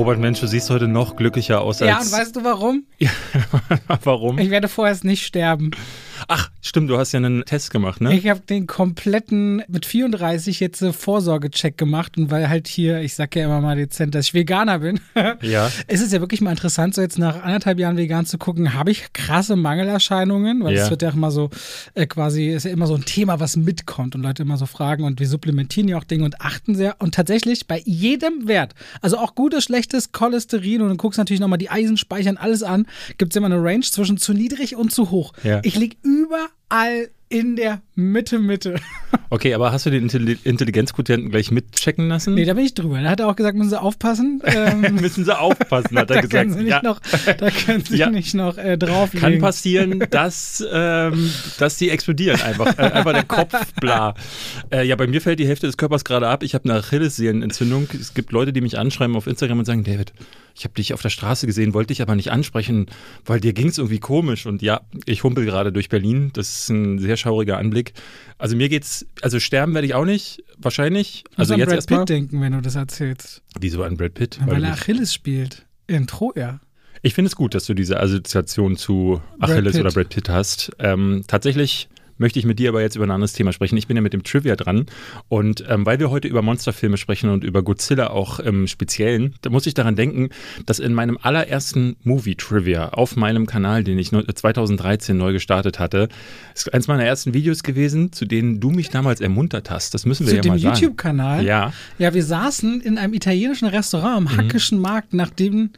Robert Mensch, du siehst heute noch glücklicher aus als. Ja, und weißt du warum? Ja, warum? Ich werde vorerst nicht sterben. Ach, stimmt, du hast ja einen Test gemacht, ne? Ich habe den kompletten mit 34 jetzt Vorsorgecheck gemacht und weil halt hier, ich sag ja immer mal dezent, dass ich Veganer bin. Ja. Es ist ja wirklich mal interessant, so jetzt nach anderthalb Jahren vegan zu gucken, habe ich krasse Mangelerscheinungen, weil es Ja. wird ja auch immer so äh, quasi, ist ja immer so ein Thema, was mitkommt und Leute immer so fragen und wir supplementieren ja auch Dinge und achten sehr und tatsächlich bei jedem Wert, also auch gutes, schlechtes Cholesterin und du guckst natürlich nochmal die Eisenspeichern, alles an, gibt es immer eine Range zwischen zu niedrig und zu hoch. Ja. Ich lieg überall in der Mitte, Mitte. Okay, aber hast du den Intelli- Intelligenzquotienten gleich mitchecken lassen? Nee, da bin ich drüber. Da hat er auch gesagt, müssen Sie aufpassen. Ähm, Müssen sie aufpassen, hat er da gesagt. können Sie nicht ja. noch, da können Sie Ja. nicht noch äh, drauflegen. Kann passieren, dass, ähm, dass die explodieren einfach. Äh, einfach der Kopf, bla. Äh, ja, bei mir fällt die Hälfte des Körpers gerade ab. Ich habe eine Achillessehnenentzündung. Es gibt Leute, die mich anschreiben auf Instagram und sagen, David, ich habe dich auf der Straße gesehen, wollte dich aber nicht ansprechen, weil dir ging es irgendwie komisch. Und ja, ich humpel gerade durch Berlin. Das ist ein sehr schauriger Anblick. Also mir geht's, also sterben werde ich auch nicht, wahrscheinlich. Ich muss Also an jetzt Brad erstmal. Pitt denken, wenn du das erzählst. Wieso an Brad Pitt? Weil, Weil er du- Achilles spielt. In Troja. Ich finde es gut, dass du diese Assoziation zu Brad Achilles Pitt. oder Brad Pitt hast. Ähm, tatsächlich möchte ich mit dir aber jetzt über ein anderes Thema sprechen. Ich bin ja mit dem Trivia dran. Und ähm, weil wir heute über Monsterfilme sprechen und über Godzilla auch im Speziellen, da muss ich daran denken, dass in meinem allerersten Movie-Trivia auf meinem Kanal, den ich neu- 2013 neu gestartet hatte, ist eins meiner ersten Videos gewesen, zu denen du mich damals ermuntert hast. Das müssen wir Zu ja dem mal sagen. YouTube-Kanal. Ja, Ja, wir saßen in einem italienischen Restaurant Mhm. am Hackischen Markt, nachdem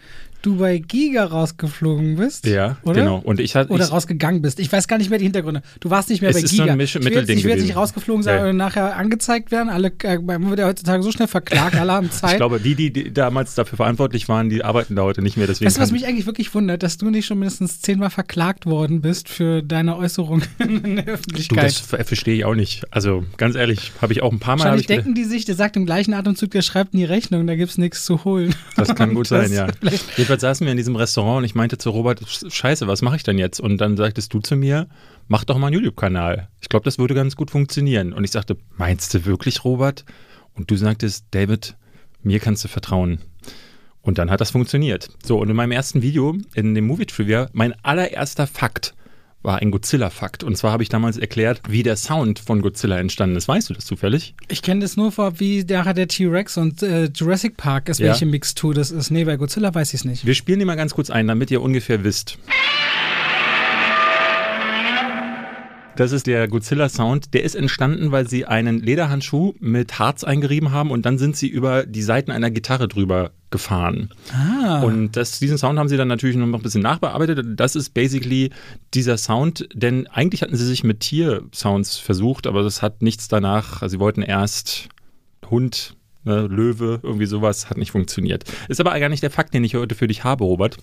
du bei Giga rausgeflogen bist. ja, oder? genau. Und ich hatte. Oder ich, rausgegangen bist. Ich weiß gar nicht mehr die Hintergründe. Du warst nicht mehr Es bei ist Giga. so ein Misch- ich will jetzt, ich will jetzt nicht rausgeflogen sein Ja. und nachher angezeigt werden. Alle, äh, man wird ja heutzutage so schnell verklagt, alle haben Zeit. ich glaube, die, die, die damals dafür verantwortlich waren, die arbeiten da heute nicht mehr. Deswegen Weißt du, was mich eigentlich wirklich wundert, dass du nicht schon mindestens zehnmal verklagt worden bist für deine Äußerung in der Du, Öffentlichkeit. das ver- verstehe ich auch nicht. Also ganz ehrlich, habe ich auch ein paar Mal. Wahrscheinlich denken die sich, der sagt im gleichen Atemzug, der schreibt in die Rechnung, da gibt es nichts zu holen. das kann gut sein, Das ja. Jedenfalls saßen wir in diesem Restaurant und ich meinte zu Robert, scheiße, was mache ich denn jetzt? Und dann sagtest du zu mir, mach doch mal einen YouTube-Kanal. Ich glaube, das würde ganz gut funktionieren. Und ich sagte, meinst du wirklich, Robert? Und du sagtest, David, mir kannst du vertrauen. Und dann hat das funktioniert. So, und in meinem ersten Video, in dem Movie Trivia, mein allererster Fakt war ein Godzilla-Fakt. Und zwar habe ich damals erklärt, wie der Sound von Godzilla entstanden ist. Weißt du das zufällig? Ich kenne das nur vor, wie nachher der T-Rex und äh, Jurassic Park ist, Ja. welche Mixtur das ist. Nee, bei Godzilla weiß ich es nicht. Wir spielen die mal ganz kurz ein, damit ihr ungefähr wisst. Das ist der Godzilla-Sound. Der ist entstanden, weil sie einen Lederhandschuh mit Harz eingerieben haben und dann sind sie über die Seiten einer Gitarre drüber gefahren. Ah. Und das, diesen Sound haben sie dann natürlich noch ein bisschen nachbearbeitet. Das ist basically dieser Sound, denn eigentlich hatten sie sich mit Tier-Sounds versucht, aber das hat nichts danach. Also sie wollten erst Hund, ne, Löwe, irgendwie sowas, hat nicht funktioniert. Ist aber gar nicht der Fakt, den ich heute für dich habe, Robert.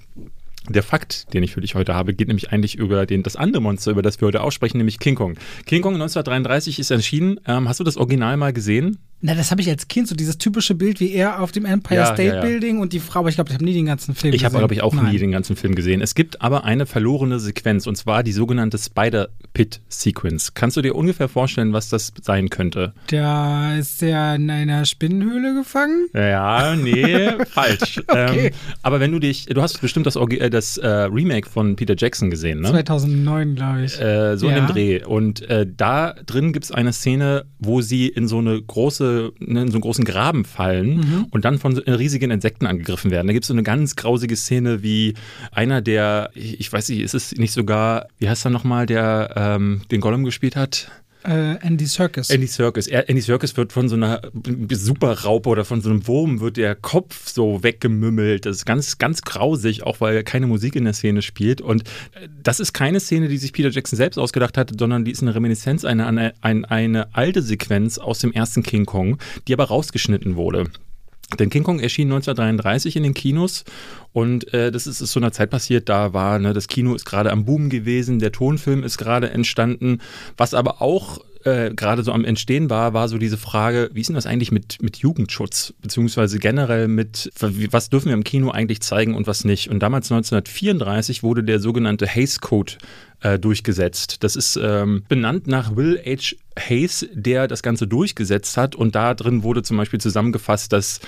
Der Fakt, den ich für dich heute habe, geht nämlich eigentlich über den, das andere Monster, über das wir heute aussprechen, nämlich King Kong. King Kong 1933 ist erschienen. Ähm, hast du das Original mal gesehen? Na, das habe ich als Kind, so dieses typische Bild, wie er auf dem Empire Ja, State ja, ja. Building und die Frau, aber ich glaube, ich habe nie den ganzen Film Ich habe, gesehen. glaube ich, auch Nein. nie den ganzen Film gesehen. Es gibt aber eine verlorene Sequenz und zwar die sogenannte Spider-Pit-Sequence. Kannst du dir ungefähr vorstellen, was das sein könnte? Da ist er in einer Spinnenhöhle gefangen. Ja, nee, falsch. Okay. Ähm, aber wenn du dich, du hast bestimmt das, Orgi- äh, das äh, Remake von Peter Jackson gesehen, ne? 2009, glaube ich. Äh, so in dem Dreh. Und äh, da drin gibt es eine Szene, wo sie in so eine große, ne, in so einen großen Graben fallen Mhm. und dann von so riesigen Insekten angegriffen werden. Da gibt es so eine ganz grausige Szene, wie einer der, ich ich weiß nicht, ist es nicht sogar, wie heißt er nochmal, der ähm, den Gollum gespielt hat? Äh, Andy Serkis. Andy Serkis. Er, Andy Serkis wird von so einer Superraupe oder von so einem Wurm wird der Kopf so weggemümmelt. Das ist ganz, ganz grausig, auch weil keine Musik in der Szene spielt. Und äh, das ist keine Szene, die sich Peter Jackson selbst ausgedacht hatte, sondern die ist eine Reminiszenz, eine, eine, eine, eine alte Sequenz aus dem ersten King Kong, die aber rausgeschnitten wurde. Denn King Kong erschien 1933 in den Kinos und äh, das ist, ist so einer Zeit passiert, da war, ne, das Kino ist gerade am Boom gewesen, der Tonfilm ist gerade entstanden, was aber auch äh, gerade so am Entstehen war, war so diese Frage, wie ist denn das eigentlich mit, mit Jugendschutz, beziehungsweise generell mit, was dürfen wir im Kino eigentlich zeigen und was nicht. Und damals 1934 wurde der sogenannte Hays Code äh, durchgesetzt. Das ist ähm, benannt nach Will H. Hayes, der das Ganze durchgesetzt hat. Und da drin wurde zum Beispiel zusammengefasst, dass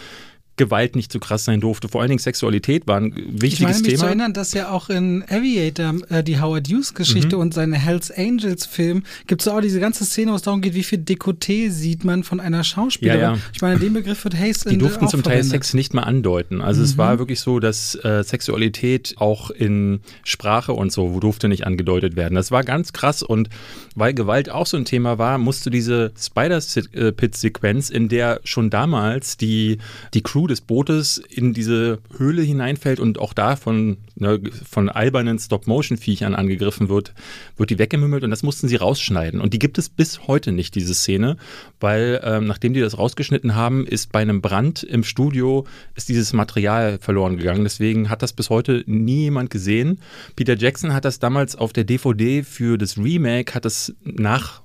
Gewalt nicht zu krass sein durfte. Vor allen Dingen Sexualität war ein wichtiges ich meine, mich Thema. zu erinnern, dass ja auch in Aviator, äh, die Howard Hughes-Geschichte Mhm. und seine Hells Angels-Film, gibt es auch diese ganze Szene, wo es darum geht, wie viel Dekolleté sieht man von einer Schauspielerin. Ja, ja. Ich meine, den Begriff wird Haste Die durften zum Teil verwendet. Sex nicht mal andeuten. Also es war wirklich so, dass äh, Sexualität auch in Sprache und so durfte nicht angedeutet werden. Das war ganz krass und weil Gewalt auch so ein Thema war, musste diese Spider-Pit-Sequenz, in der schon damals die, die Crew des Bootes in diese Höhle hineinfällt und auch da von, ne, von albernen Stop-Motion-Viechern angegriffen wird, wird die weggemümmelt und das mussten sie rausschneiden. Und die gibt es bis heute nicht, diese Szene, weil ähm, nachdem die das rausgeschnitten haben, ist bei einem Brand im Studio ist dieses Material verloren gegangen. Deswegen hat das bis heute nie jemand gesehen. Peter Jackson hat das damals auf der DVD für das Remake, hat es nach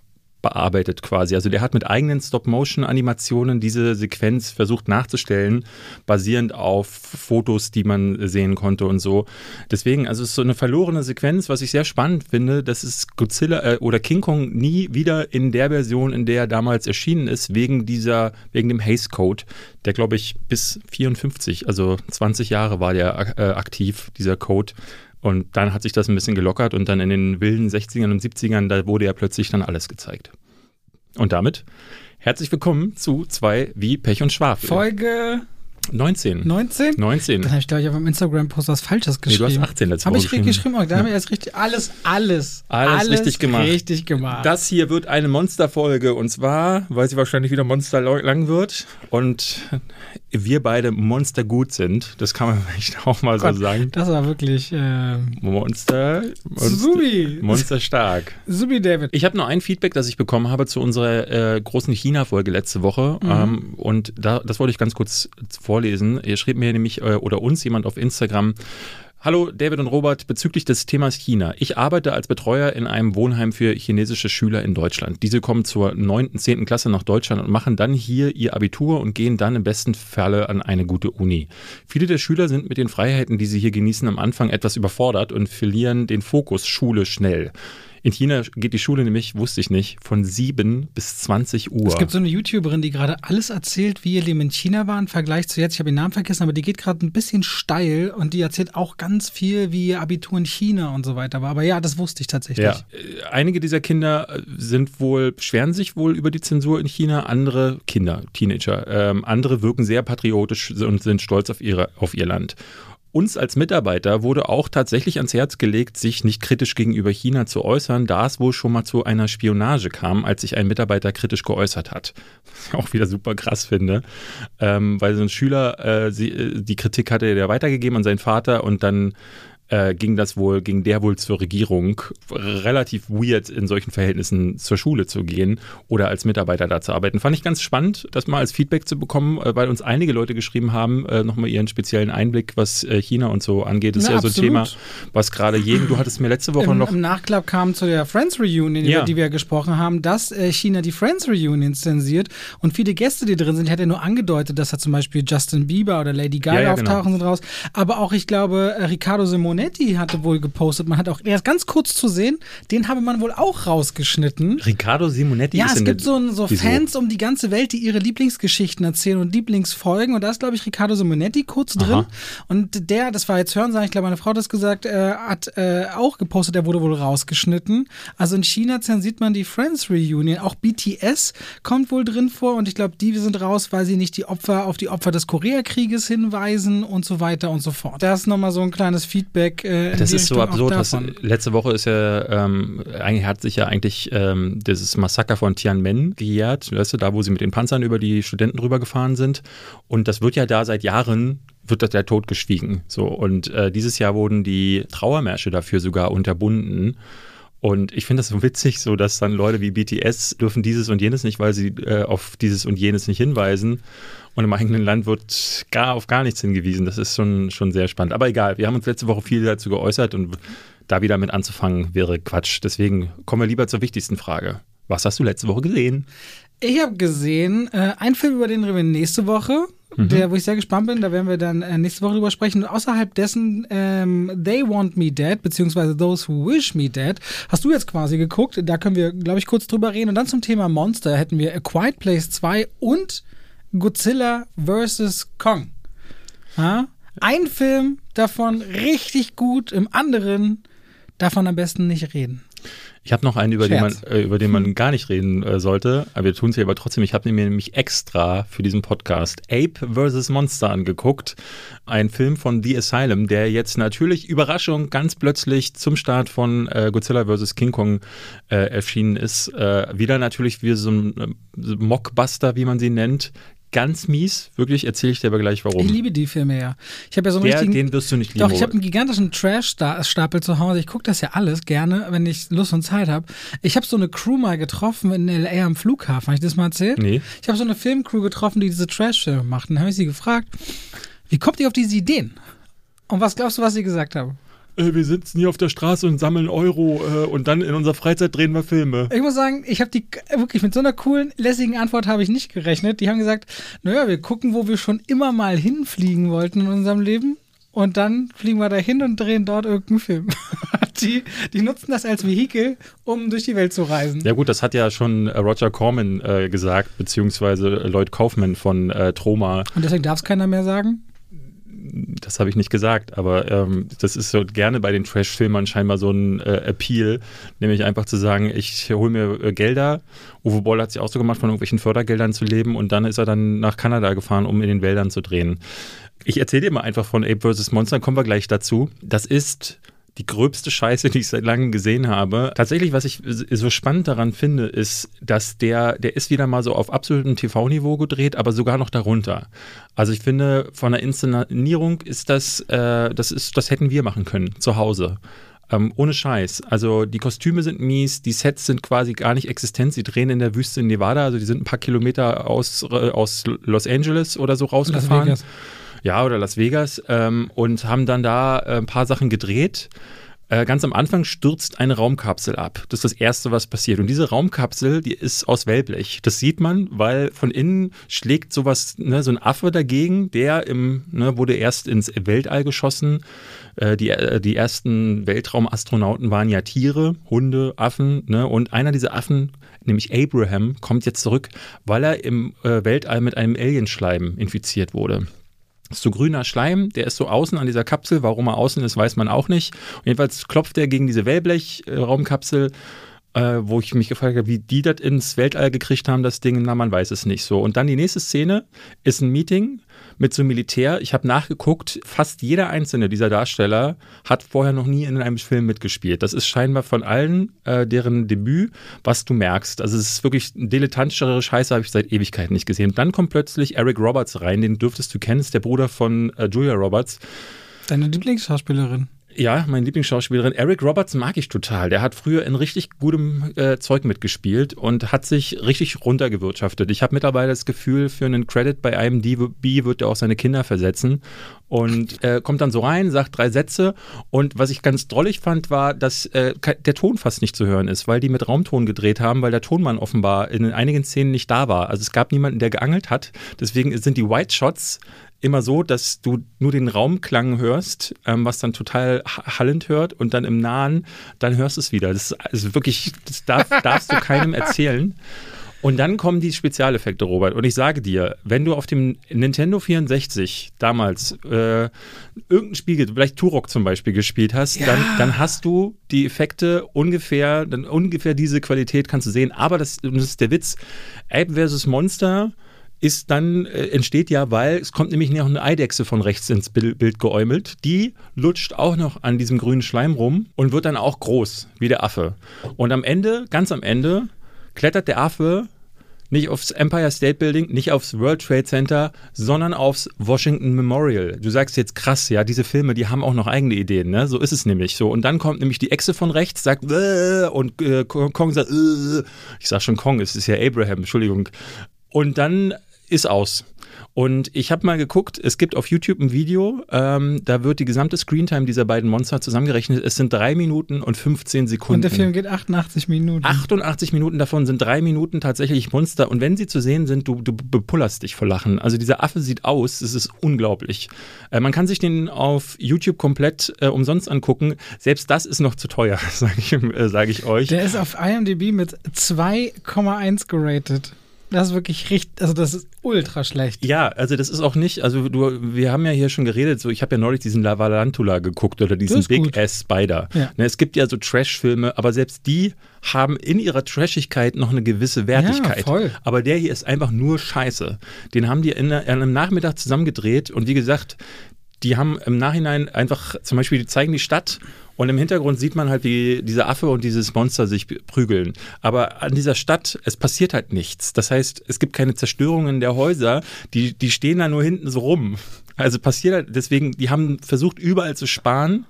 bearbeitet quasi. Also der hat mit eigenen Stop-Motion-Animationen diese Sequenz versucht nachzustellen, basierend auf Fotos, die man sehen konnte und so. Deswegen, also es ist so eine verlorene Sequenz, was ich sehr spannend finde, dass es Godzilla äh, oder King Kong nie wieder in der Version, in der er damals erschienen ist, wegen dieser, wegen dem Haze Code, der glaube ich bis 54, also 20 Jahre war der äh, aktiv, dieser Code. Und dann hat sich das ein bisschen gelockert und dann in den wilden 60ern und 70ern, da wurde ja plötzlich dann alles gezeigt. Und damit herzlich willkommen zu zwei wie Pech und Schwafel. Folge 19. 19? 19. Dann habe ich, glaube ich, auf dem Instagram-Post was Falsches Nee, du geschrieben. hast 18 letzte Habe Woche ich richtig geschrieben? Oh, da haben wir jetzt richtig alles, alles, Alles richtig gemacht. Richtig gemacht. Das hier wird eine Monsterfolge und zwar, weil sie wahrscheinlich wieder monsterlang wird und wir beide monstergut sind. Das kann man vielleicht auch mal Gott, so sagen. Das war wirklich äh, Monster, Monster, Subi. monsterstark. Subi David. Ich habe nur ein Feedback, das ich bekommen habe zu unserer äh, großen China-Folge letzte Woche. Mhm. Ähm, und da, das wollte ich ganz kurz vorlesen. Ihr schrieb mir nämlich äh, oder uns jemand auf Instagram. Hallo David und Robert, bezüglich des Themas China. Ich arbeite als Betreuer in einem Wohnheim für chinesische Schüler in Deutschland. Diese kommen zur 9., 10. Klasse nach Deutschland und machen dann hier ihr Abitur und gehen dann im besten Falle an eine gute Uni. Viele der Schüler sind mit den Freiheiten, die sie hier genießen, am Anfang etwas überfordert und verlieren den Fokus Schule schnell. In China geht die Schule nämlich, wusste ich nicht, von 7 bis 20 Uhr. Es gibt so eine YouTuberin, die gerade alles erzählt, wie ihr Leben in China war im Vergleich zu jetzt. Ich habe den Namen vergessen, aber die geht gerade ein bisschen steil und die erzählt auch ganz viel, wie ihr Abitur in China und so weiter war. Aber ja, das wusste ich tatsächlich. Ja, äh, einige dieser Kinder äh, sind wohl, beschweren sich wohl über die Zensur in China, andere Kinder, Teenager, ähm, andere wirken sehr patriotisch und sind stolz auf, ihre, auf ihr Land. Uns als Mitarbeiter wurde auch tatsächlich ans Herz gelegt, sich nicht kritisch gegenüber China zu äußern, da es wohl schon mal zu einer Spionage kam, als sich ein Mitarbeiter kritisch geäußert hat. Was ich auch wieder super krass finde, ähm, weil so ein Schüler äh, sie, äh, die Kritik hatte der weitergegeben an seinen Vater und dann äh, ging das wohl, ging der wohl zur Regierung. Relativ weird, in solchen Verhältnissen zur Schule zu gehen oder als Mitarbeiter da zu arbeiten. Fand ich ganz spannend, das mal als Feedback zu bekommen, äh, weil uns einige Leute geschrieben haben, äh, nochmal ihren speziellen Einblick, was äh, China und so angeht. Das ist Na, ja so ein absolut. Thema, was gerade jeden, du hattest mir letzte Woche Im, noch. Im Nachklapp kam zu der Friends Reunion, Ja. über die wir gesprochen haben, dass äh, China die Friends Reunion zensiert und viele Gäste, die drin sind, hätte nur angedeutet, dass da zum Beispiel Justin Bieber oder Lady Gaga Ja, ja, genau. auftauchen sind raus. Aber auch, ich glaube, äh, Riccardo Simonetti hatte wohl gepostet, man hat auch, er ist ganz kurz zu sehen, den habe man wohl auch rausgeschnitten. Riccardo Simonetti Ja, ist es in gibt der- so, so Wieso? Fans um die ganze Welt, die ihre Lieblingsgeschichten erzählen und Lieblingsfolgen. Und da ist, glaube ich, Riccardo Simonetti kurz drin. Aha. Und der, das war jetzt Hörensagen, ich glaube, meine Frau hat das gesagt, äh, hat äh, auch gepostet, der wurde wohl rausgeschnitten. Also in China zensiert man die Friends Reunion. Auch BTS kommt wohl drin vor. Und ich glaube, die sind raus, weil sie nicht die Opfer auf die Opfer des Koreakrieges hinweisen und so weiter und so fort. Das ist nochmal so ein kleines Feedback. Äh, in Das ist so absurd. Was, letzte Woche ist ja, ähm, eigentlich hat sich ja eigentlich ähm, dieses Massaker von Tiananmen gejährt, weißt du, da wo sie mit den Panzern über die Studenten rübergefahren sind. Und das wird ja da seit Jahren wird das der Tod geschwiegen. So und äh, dieses Jahr wurden die Trauermärsche dafür sogar unterbunden. Und ich finde das so witzig, so dass dann Leute wie BTS dürfen dieses und jenes nicht, weil sie äh, auf dieses und jenes nicht hinweisen. Und im eigenen Land wird gar auf gar nichts hingewiesen. Das ist schon, schon sehr spannend. Aber egal, wir haben uns letzte Woche viel dazu geäußert und da wieder mit anzufangen wäre Quatsch. Deswegen kommen wir lieber zur wichtigsten Frage. Was hast du letzte Woche gesehen? Ich habe gesehen, äh, ein Film, über den reden wir nächste Woche, Mhm. der, wo ich sehr gespannt bin, da werden wir dann äh, nächste Woche drüber sprechen. Und außerhalb dessen, ähm, They Want Me Dead, beziehungsweise Those Who Wish Me Dead, hast du jetzt quasi geguckt. Da können wir, glaube ich, kurz drüber reden. Und dann zum Thema Monster hätten wir A Quiet Place 2 und Godzilla vs. Kong. Ha? Ein Film davon richtig gut, im anderen davon am besten nicht reden. Ich habe noch einen, über den, man, äh, über den man gar nicht reden äh, sollte, aber wir tun es hier aber trotzdem. Ich habe mir nämlich extra für diesen Podcast Ape vs. Monster angeguckt. Ein Film von The Asylum, der jetzt natürlich Überraschung ganz plötzlich zum Start von äh, Godzilla vs. King Kong äh, erschienen ist. Äh, wieder natürlich wie so ein äh, so Mockbuster, wie man sie nennt. Ganz mies, wirklich, erzähle ich dir aber gleich warum. Ich liebe die Filme ja. Ich habe ja so einen Der, richtigen. den wirst du nicht lieben. Doch, ich habe einen gigantischen Trash-Stapel zu Hause. Ich gucke das ja alles gerne, wenn ich Lust und Zeit habe. Ich habe so eine Crew mal getroffen in L.A. am Flughafen. Habe ich das mal erzählt? Nee. Ich habe so eine Filmcrew getroffen, die diese Trash-Filme macht. Dann habe ich sie gefragt, wie kommt ihr auf diese Ideen? Und was glaubst du, was sie gesagt haben? Äh, wir sitzen hier auf der Straße und sammeln Euro äh, und dann in unserer Freizeit drehen wir Filme. Ich muss sagen, ich habe die wirklich mit so einer coolen, lässigen Antwort habe ich nicht gerechnet. Die haben gesagt, naja, wir gucken, wo wir schon immer mal hinfliegen wollten in unserem Leben. Und dann fliegen wir da hin und drehen dort irgendeinen Film. die, die nutzen das als Vehikel, um durch die Welt zu reisen. Ja gut, das hat ja schon äh, Roger Corman äh, gesagt, beziehungsweise Lloyd Kaufman von äh, Troma. Und deswegen darf es keiner mehr sagen. Das habe ich nicht gesagt, aber ähm, das ist so gerne bei den Trash-Filmern scheinbar so ein äh, Appeal, nämlich einfach zu sagen, ich hole mir äh, Gelder. Uwe Boll hat ja auch so gemacht, von irgendwelchen Fördergeldern zu leben und dann ist er dann nach Kanada gefahren, um in den Wäldern zu drehen. Ich erzähle dir mal einfach von Ape vs. Monster, kommen wir gleich dazu. Das ist die gröbste Scheiße, die ich seit langem gesehen habe. Tatsächlich, was ich so spannend daran finde, ist, dass der, der ist wieder mal so auf absolutem TV-Niveau gedreht, aber sogar noch darunter. Also ich finde, von der Inszenierung ist das, äh, das ist, das hätten wir machen können, zu Hause. Ähm, ohne Scheiß. Also die Kostüme sind mies, die Sets sind quasi gar nicht existent. Sie drehen in der Wüste in Nevada, also die sind ein paar Kilometer aus, äh, aus Los Angeles oder so rausgefahren. Vegas. Ja, oder Las Vegas ähm, und haben dann da äh, ein paar Sachen gedreht. Äh, ganz am Anfang stürzt eine Raumkapsel ab. Das ist das Erste, was passiert. Und diese Raumkapsel, die ist aus Wellblech. Das sieht man, weil von innen schlägt sowas, ne, so ein Affe dagegen, der im, ne, wurde erst ins Weltall geschossen. Äh, die, äh, die ersten Weltraumastronauten waren ja Tiere, Hunde, Affen. Ne? Und einer dieser Affen, nämlich Abraham, kommt jetzt zurück, weil er im Weltall mit einem Alienschleim infiziert wurde. Ist so grüner Schleim, der ist so außen an dieser Kapsel. Warum er außen ist, weiß man auch nicht. Und jedenfalls klopft er gegen diese Wellblech-Raumkapsel, äh, wo ich mich gefragt habe, wie die das ins Weltall gekriegt haben, das Ding. Na, man weiß es nicht so. Und dann die nächste Szene ist ein Meeting mit so Militär. Ich habe nachgeguckt, fast jeder einzelne dieser Darsteller hat vorher noch nie in einem Film mitgespielt. Das ist scheinbar von allen äh, deren Debüt, was du merkst. Also es ist wirklich dilettantischere Scheiße, habe ich seit Ewigkeiten nicht gesehen. Und dann kommt plötzlich Eric Roberts rein, den dürftest du kennen, ist der Bruder von äh, Julia Roberts. Deine Lieblingsschauspielerin. Ja, meine Lieblingsschauspielerin Eric Roberts mag ich total. Der hat früher in richtig gutem äh, Zeug mitgespielt und hat sich richtig runtergewirtschaftet. Ich habe mittlerweile das Gefühl, für einen Credit bei IMDb wird er auch seine Kinder versetzen und äh, kommt dann so rein, sagt drei Sätze und was ich ganz drollig fand, war, dass äh, der Ton fast nicht zu hören ist, weil die mit Raumton gedreht haben, weil der Tonmann offenbar in einigen Szenen nicht da war. Also es gab niemanden, der geangelt hat. Deswegen sind die White Shots immer so, dass du nur den Raumklang hörst, ähm, was dann total ha- hallend hört und dann im Nahen, dann hörst du es wieder. Das ist also wirklich, das darf, darfst du keinem erzählen. Und dann kommen die Spezialeffekte, Robert. Und ich sage dir, wenn du auf dem Nintendo 64 damals äh, irgendein Spiel, vielleicht Turok zum Beispiel gespielt hast, dann, dann hast du die Effekte ungefähr, dann ungefähr diese Qualität kannst du sehen. Aber das, das ist der Witz. Ape vs. Monster ist dann, äh, entsteht ja, weil es kommt nämlich noch eine Eidechse von rechts ins Bild, Bild geäumelt. Die lutscht auch noch an diesem grünen Schleim rum und wird dann auch groß, wie der Affe. Und am Ende, ganz am Ende, klettert der Affe nicht aufs Empire State Building, nicht aufs World Trade Center, sondern aufs Washington Memorial. Du sagst jetzt krass, ja, diese Filme, die haben auch noch eigene Ideen, ne? So ist es nämlich so. Und dann kommt nämlich die Echse von rechts, sagt äh, und äh, Kong sagt, äh, ich sag schon Kong, es ist ja Abraham, Entschuldigung. Und dann ist aus. Und ich habe mal geguckt, es gibt auf YouTube ein Video, ähm, da wird die gesamte Screentime dieser beiden Monster zusammengerechnet. Es sind drei Minuten und 15 Sekunden. Und der Film geht 88 Minuten. 88 Minuten davon sind drei Minuten tatsächlich Monster. Und wenn sie zu sehen sind, du, du bepullerst dich vor Lachen. Also dieser Affe sieht aus, es ist unglaublich. Äh, man kann sich den auf YouTube komplett äh, umsonst angucken. Selbst das ist noch zu teuer, sage ich, äh, sag ich euch. Der ist auf IMDb mit 2,1 geratet. Das ist wirklich richtig, also das ist ultra schlecht. Ja, also das ist auch nicht, also du, wir haben ja hier schon geredet, so ich habe ja neulich diesen Lavalantula geguckt oder diesen Big gut. Ass Spider. Ja. Ne, es gibt ja so Trash-Filme, aber selbst die haben in ihrer Trashigkeit noch eine gewisse Wertigkeit. Ja, voll. Aber der hier ist einfach nur scheiße. Den haben die in, in einem Nachmittag zusammengedreht und wie gesagt, die haben im Nachhinein einfach, zum Beispiel, die zeigen die Stadt und im Hintergrund sieht man halt, wie dieser Affe und dieses Monster sich prügeln. Aber an dieser Stadt, es passiert halt nichts. Das heißt, es gibt keine Zerstörungen der Häuser, die, die stehen da nur hinten so rum. Also passiert halt, deswegen, die haben versucht, überall zu sparen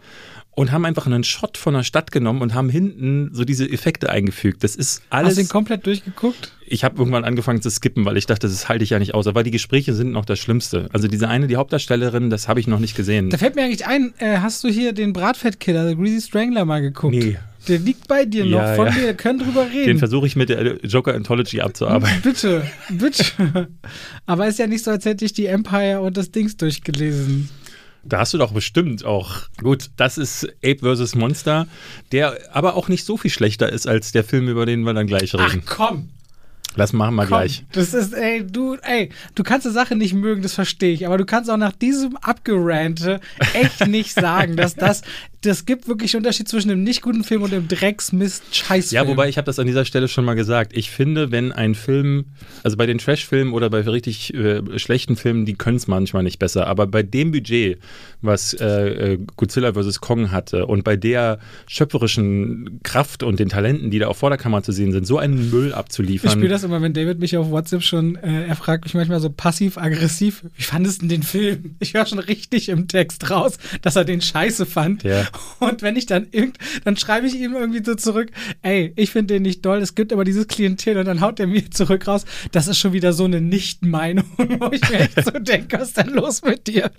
und haben einfach einen Shot von der Stadt genommen und haben hinten so diese Effekte eingefügt. Das ist alles. Hast du ihn komplett durchgeguckt? Ich habe irgendwann angefangen zu skippen, weil ich dachte, das halte ich ja nicht aus. Aber die Gespräche sind noch das Schlimmste. Also diese eine, die Hauptdarstellerin, das habe ich noch nicht gesehen. Da fällt mir eigentlich ein, äh, hast du hier den Bratfettkiller, The Greasy Strangler, mal geguckt? Nee. Der liegt bei dir noch, ja, von ja. dir, wir können drüber reden. Den versuche ich mit der Joker Anthology abzuarbeiten. Bitte, bitte. Aber es ist ja nicht so, als hätte ich die Empire und das Dings durchgelesen. Da hast du doch bestimmt auch. Gut, das ist Ape vs. Monster, der aber auch nicht so viel schlechter ist als der Film, über den wir dann gleich reden. Ach komm! Lass machen wir gleich. Das ist, ey, du, ey, du kannst eine Sache nicht mögen, das verstehe ich, aber du kannst auch nach diesem Abgerante echt nicht sagen, dass das das gibt wirklich Unterschied zwischen dem nicht guten Film und dem Drecksmist-Scheißfilm. Ja, wobei ich habe das an dieser Stelle schon mal gesagt. Ich finde, wenn ein Film, also bei den Trash-Filmen oder bei richtig äh, schlechten Filmen, die können es manchmal nicht besser. Aber bei dem Budget, was äh, äh Godzilla vs. Kong hatte und bei der schöpferischen Kraft und den Talenten, die da auf Vorderkammer zu sehen sind, so einen Müll abzuliefern. Ich spiele das immer, wenn David mich auf WhatsApp schon, äh, er fragt mich manchmal so passiv-aggressiv, wie fandest du den Film? Ich höre schon richtig im Text raus, dass er den scheiße fand. Ja. Und wenn ich dann irgend, dann schreibe ich ihm irgendwie so zurück, ey, ich finde den nicht doll, es gibt aber dieses Klientel und dann haut er mir zurück raus, das ist schon wieder so eine Nicht-Meinung, wo ich mir echt so denke, was ist denn los mit dir?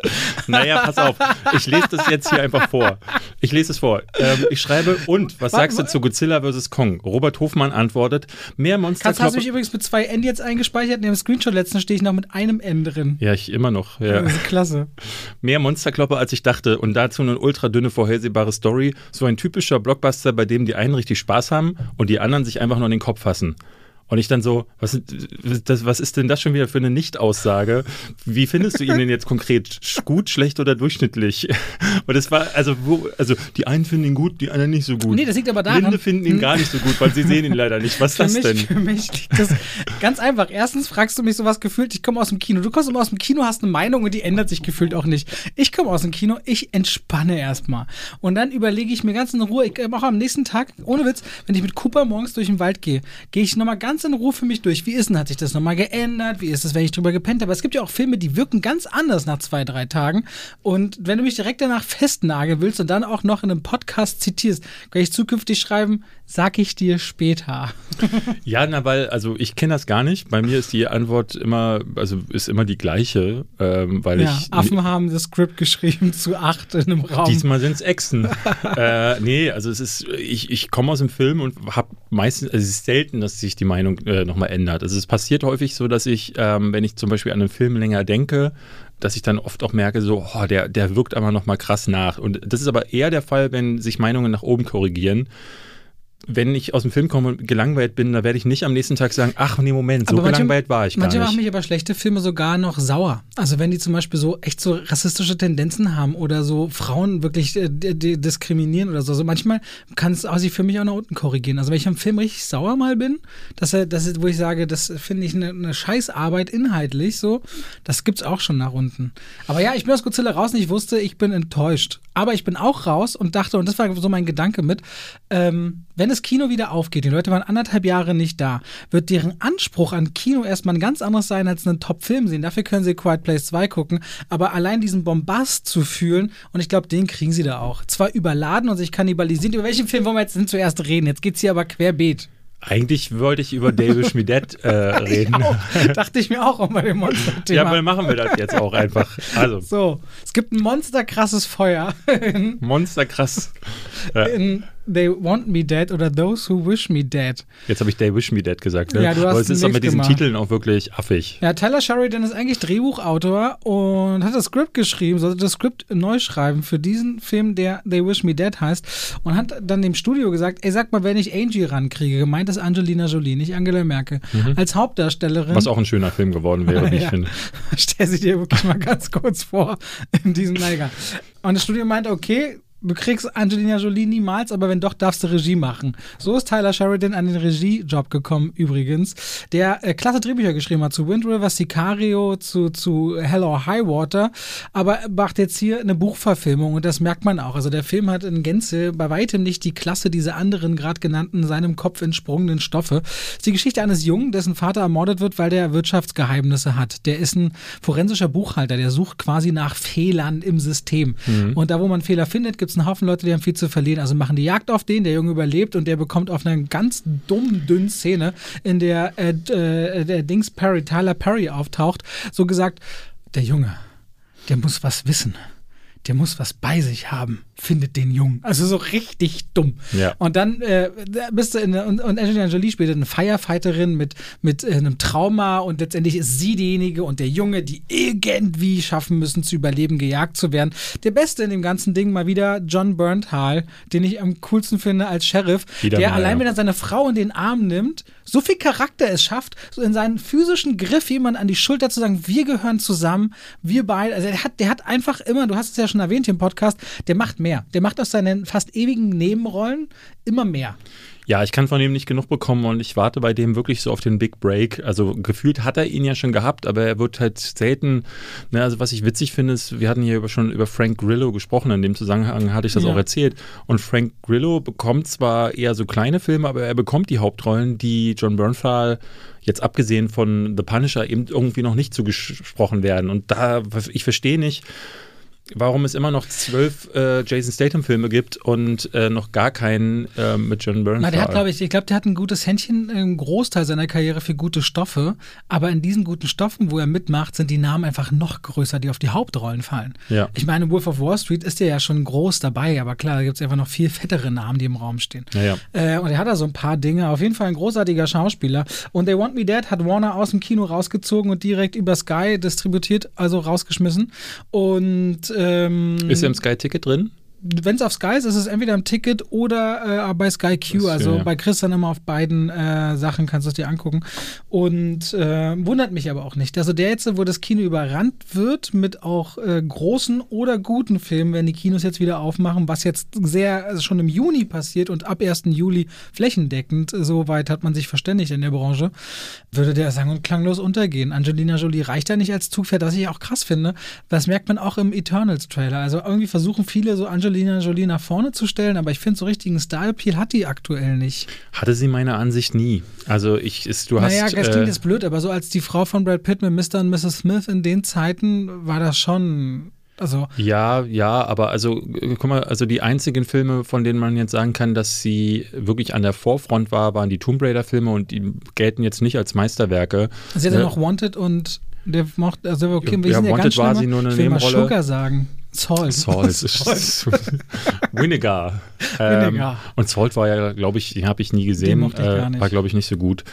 Naja, pass auf, ich lese das jetzt hier einfach vor. Ich lese es vor. Ähm, ich schreibe, und, was sagst du zu Godzilla vs. Kong? Robert Hofmann antwortet, mehr Monster. Kannst, mich übrigens mit zwei N jetzt eingespeichert? In dem Screenshot letzten stehe ich noch mit einem N drin. Ja, ich immer noch. Ja. Das ist klasse. Mehr Monsterklopper, als ich dachte und dazu eine ultra dünne vorhersehbare Story. So ein typischer Blockbuster, bei dem die einen richtig Spaß haben und die anderen sich einfach nur in den Kopf fassen. Und ich dann so, was, das, was ist denn das schon wieder für eine Nicht-Aussage? Wie findest du ihn denn jetzt konkret? Gut, schlecht oder durchschnittlich? Und es war, also, wo, also die einen finden ihn gut, die anderen nicht so gut. Nee, das liegt aber daran. Blinde finden ihn gar nicht so gut, weil sie sehen ihn leider nicht. Was ist das mich, denn? Für mich liegt das ganz einfach. Erstens fragst du mich sowas gefühlt, ich komme aus dem Kino. Du kommst immer aus dem Kino, hast eine Meinung und die ändert sich gefühlt auch nicht. Ich komme aus dem Kino, ich entspanne erstmal. Und dann überlege ich mir ganz in Ruhe, ich, auch am nächsten Tag, ohne Witz, wenn ich mit Cooper morgens durch den Wald gehe, gehe ich nochmal ganz in Ruhe für mich durch. Wie ist denn, hat sich das nochmal geändert? Wie ist es, wenn ich drüber gepennt habe? Es gibt ja auch Filme, die wirken ganz anders nach zwei, drei Tagen. Und wenn du mich direkt danach festnageln willst und dann auch noch in einem Podcast zitierst, kann ich zukünftig schreiben, sag ich dir später. ja, na, weil, also ich kenne das gar nicht. Bei mir ist die Antwort immer, also ist immer die gleiche, ähm, weil ja, ich. Affen haben das Skript geschrieben zu acht in einem Raum. Diesmal sind es Echsen. äh, nee, also es ist, ich, ich komme aus dem Film und habe meistens, also es ist selten, dass sich die Meinung äh, nochmal ändert. Also es passiert häufig so, dass ich, ähm, wenn ich zum Beispiel an einen Film länger denke, dass ich dann oft auch merke, so, oh, der, der wirkt aber nochmal krass nach. Und das ist aber eher der Fall, wenn sich Meinungen nach oben korrigieren wenn ich aus dem Film komme und gelangweilt bin, da werde ich nicht am nächsten Tag sagen, ach nee, Moment, so manche, gelangweilt war ich gar manche nicht. Manche machen mich aber schlechte Filme sogar noch sauer. Also wenn die zum Beispiel so echt so rassistische Tendenzen haben oder so Frauen wirklich äh, diskriminieren oder so. Also manchmal kann es auch sich für mich auch nach unten korrigieren. Also wenn ich am Film richtig sauer mal bin, dass er, das ist, wo ich sage, das finde ich eine, eine Scheißarbeit inhaltlich so, das gibt's auch schon nach unten. Aber ja, ich bin aus Godzilla raus und ich wusste, ich bin enttäuscht. Aber ich bin auch raus und dachte, und das war so mein Gedanke mit, ähm, wenn das Kino wieder aufgeht, die Leute waren anderthalb Jahre nicht da, wird deren Anspruch an Kino erstmal ein ganz anderes sein als einen Top-Film sehen. Dafür können sie Quiet Place 2 gucken, aber allein diesen Bombast zu fühlen, und ich glaube, den kriegen sie da auch. Zwar überladen und sich kannibalisieren. Über welchen Film wollen wir jetzt denn zuerst reden? Jetzt geht's hier aber querbeet. Eigentlich wollte ich über David Schmidt äh, reden. Ich Dachte ich mir auch um bei dem Monster-Thema. Ja, weil machen wir das jetzt auch einfach. Also. So, es gibt ein monsterkrasses Feuer. Monsterkrass. In They Want Me Dead oder Those Who Wish Me Dead. Jetzt habe ich They Wish Me Dead gesagt. Ne? Ja, du hast Aber es ist doch mit diesen gemacht. Titeln auch wirklich affig. Ja, Tyler Sheridan ist eigentlich Drehbuchautor und hat das Skript geschrieben, sollte das Skript neu schreiben für diesen Film, der They Wish Me Dead heißt und hat dann dem Studio gesagt, ey, sag mal, wenn ich Angie rankriege, gemeint ist Angelina Jolie, nicht Angela Merkel, als Hauptdarstellerin. Mhm. Was auch ein schöner Film geworden wäre, wie ich Ja. finde. Stell sie dir wirklich mal ganz kurz vor in diesem Neiger. Und das Studio meinte, okay, du kriegst Angelina Jolie niemals, aber wenn doch, darfst du Regie machen. So ist Tyler Sheridan an den Regiejob gekommen übrigens, der äh, klasse Drehbücher geschrieben hat zu Wind River, Sicario, zu, zu Hell or High Water, aber macht jetzt hier eine Buchverfilmung und das merkt man auch. Also der Film hat in Gänze bei weitem nicht die Klasse dieser anderen gerade genannten, seinem Kopf entsprungenen Stoffe. Es ist die Geschichte eines Jungen, dessen Vater ermordet wird, weil der Wirtschaftsgeheimnisse hat. Der ist ein forensischer Buchhalter, der sucht quasi nach Fehlern im System. Und da, wo man Fehler findet, gibt es einen Haufen Leute, die haben viel zu verlieren. Also machen die Jagd auf den, der Junge überlebt und der bekommt auf einer ganz dummen, dünnen Szene, in der äh, äh, der Dings Perry, Tyler Perry auftaucht, so gesagt, der Junge, der muss was wissen. Der muss was bei sich haben. Findet den Jungen. Also so richtig dumm. Ja. Und dann äh, bist du in, und, und Angelina Jolie spielt eine Firefighterin mit, mit äh, einem Trauma und letztendlich ist sie diejenige und der Junge, die irgendwie schaffen müssen zu überleben, gejagt zu werden. Der Beste in dem ganzen Ding mal wieder John Bernthal, den ich am coolsten finde als Sheriff, Wieder der mal, allein ja. wenn er seine Frau in den Arm nimmt, so viel Charakter es schafft, so in seinen physischen Griff jemand an die Schulter zu sagen, wir gehören zusammen, wir beide. Also der hat, der hat einfach immer, du hast es ja schon erwähnt im Podcast, der macht mehr. Der macht aus seinen fast ewigen Nebenrollen immer mehr. Ja, ich kann von ihm nicht genug bekommen und ich warte bei dem wirklich so auf den Big Break. Also gefühlt hat er ihn ja schon gehabt, aber er wird halt selten, ne, also was ich witzig finde, ist, wir hatten hier über, schon über Frank Grillo gesprochen, in dem Zusammenhang hatte ich das Ja. auch erzählt. Und Frank Grillo bekommt zwar eher so kleine Filme, aber er bekommt die Hauptrollen, die John Bernthal jetzt abgesehen von The Punisher eben irgendwie noch nicht zugesprochen werden. Und da, ich verstehe nicht, warum es immer noch zwölf äh, Jason Statham-Filme gibt und äh, noch gar keinen äh, mit John Bernthal. Na, der hat, glaube ich, ich glaube, der hat ein gutes Händchen im Großteil seiner Karriere für gute Stoffe, aber in diesen guten Stoffen, wo er mitmacht, sind die Namen einfach noch größer, die auf die Hauptrollen fallen. Ja. Ich meine, Wolf of Wall Street ist ja schon groß dabei, aber klar, da gibt es einfach noch viel fettere Namen, die im Raum stehen. Ja, ja. Äh, und er hat da so ein paar Dinge. Auf jeden Fall ein großartiger Schauspieler. Und They Want Me Dead hat Warner aus dem Kino rausgezogen und direkt über Sky distributiert, also rausgeschmissen. Und ähm, Ist er im Sky-Ticket drin? Wenn es auf Sky ist, ist es entweder im Ticket oder äh, bei Sky Q. Das, also ja. bei Chris dann immer auf beiden äh, Sachen kannst du es dir angucken. Und äh, wundert mich aber auch nicht. Also der jetzt, wo das Kino überrannt wird mit auch äh, großen oder guten Filmen, wenn die Kinos jetzt wieder aufmachen, was jetzt sehr also schon im Juni passiert und ab 1. Juli flächendeckend, soweit hat man sich verständigt in der Branche, würde der sang- und klanglos untergehen. Angelina Jolie reicht da nicht als Zugpferd, was ich auch krass finde. Das merkt man auch im Eternals-Trailer. Also irgendwie versuchen viele so Angelina Jolie nach vorne zu stellen, aber ich finde, so richtigen Style-Appeal hat die aktuell nicht. Hatte sie meiner Ansicht nie. Also ich, ist, du hast. naja, das klingt äh, jetzt blöd, aber so als die Frau von Brad Pitt mit Mr. und Mrs. Smith in den Zeiten war das schon. Also, Ja, ja, aber also, äh, guck mal, also die einzigen Filme, von denen man jetzt sagen kann, dass sie wirklich an der Vorfront war, waren die Tomb Raider-Filme und die gelten jetzt nicht als Meisterwerke. sie hat ja Ne? noch Wanted und der mochte, also okay, wir Ja, sind ja Wanted ganz war sie nur eine ich will mal Nebenrolle. Sugar sagen. Salt. Salt Winnegar. Ähm, und Salt war ja, glaube ich, den habe ich nie gesehen. Den mochte ich gar nicht. War, glaube ich, nicht so gut.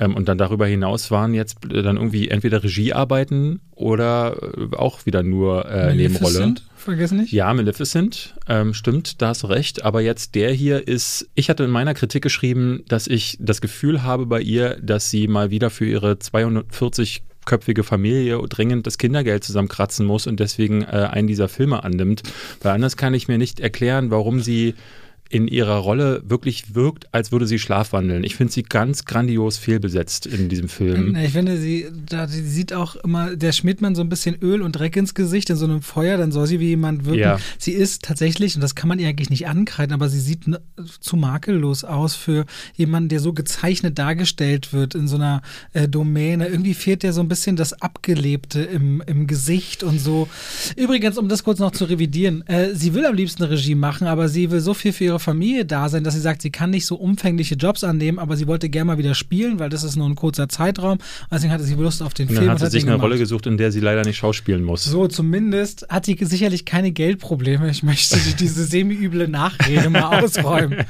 Ähm, und dann darüber hinaus waren jetzt äh, dann irgendwie entweder Regiearbeiten oder äh, auch wieder nur äh, Nebenrolle. Vergiss nicht. Ja, Maleficent, ähm, stimmt, da hast du recht. Aber jetzt der hier ist, ich hatte in meiner Kritik geschrieben, dass ich das Gefühl habe bei ihr, dass sie mal wieder für ihre 240 köpfige Familie dringend das Kindergeld zusammenkratzen muss und deswegen äh, einen dieser Filme annimmt. Weil anders kann ich mir nicht erklären, warum sie in ihrer Rolle wirklich wirkt, als würde sie schlafwandeln. Ich finde sie ganz grandios fehlbesetzt in diesem Film. Ich finde, sie, da, sie sieht auch immer, der schmiert man so ein bisschen Öl und Dreck ins Gesicht in so einem Feuer, dann soll sie wie jemand wirken. Ja. Sie ist tatsächlich, und das kann man ihr eigentlich nicht ankreiden, aber sie sieht zu makellos aus für jemanden, der so gezeichnet dargestellt wird in so einer äh, Domäne. Irgendwie fehlt der so ein bisschen das Abgelebte im, im Gesicht und so. Übrigens, um das kurz noch zu revidieren, äh, sie will am liebsten Regie machen, aber sie will so viel für ihre Familie da sein, dass sie sagt, sie kann nicht so umfängliche Jobs annehmen, aber sie wollte gerne mal wieder spielen, weil das ist nur ein kurzer Zeitraum. Deswegen hatte sie Lust auf den und Film. Dann hat sie sich eine gemacht. Rolle gesucht, in der sie leider nicht schauspielen muss. So, zumindest hat sie sicherlich keine Geldprobleme. Ich möchte diese semi-üble Nachrede mal ausräumen.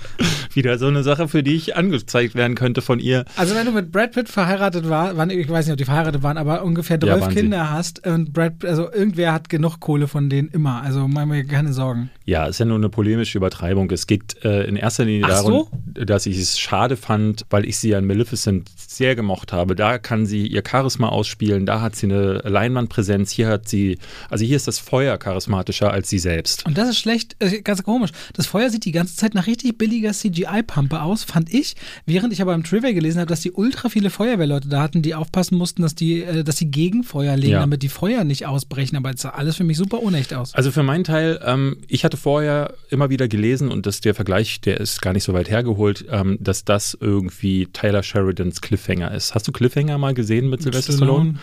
Wieder so eine Sache, für die ich angezeigt werden könnte von ihr. Also wenn du mit Brad Pitt verheiratet war, waren, ich weiß nicht, ob die verheiratet waren, aber ungefähr 12 Ja, Kinder hast und Brad, also irgendwer hat genug Kohle von denen immer. Also mach mir keine Sorgen. Ja, ist ja nur eine polemische Übertreibung. Es geht äh, in erster Linie Ach darum, so? dass ich es schade fand, weil ich sie an Maleficent sehr gemocht habe. Da kann sie ihr Charisma ausspielen, da hat sie eine Leinwandpräsenz, hier hat sie, also hier ist das Feuer charismatischer als sie selbst. Und das ist schlecht, äh, ganz komisch. Das Feuer sieht die ganze Zeit nach richtig billiger CGI-Pampe aus, fand ich, während ich aber im Trivia gelesen habe, dass die ultra viele Feuerwehrleute da hatten, die aufpassen mussten, dass die, äh, dass sie Gegenfeuer legen, Ja. damit die Feuer nicht ausbrechen. Aber es sah alles für mich super unecht aus. Also für meinen Teil, ähm, ich hatte vorher immer wieder gelesen und das, der Vergleich, der ist gar nicht so weit hergeholt, ähm, dass das irgendwie Tyler Sheridans Cliffhanger ist. Hast du Cliffhanger mal gesehen mit Sylvester Stallone?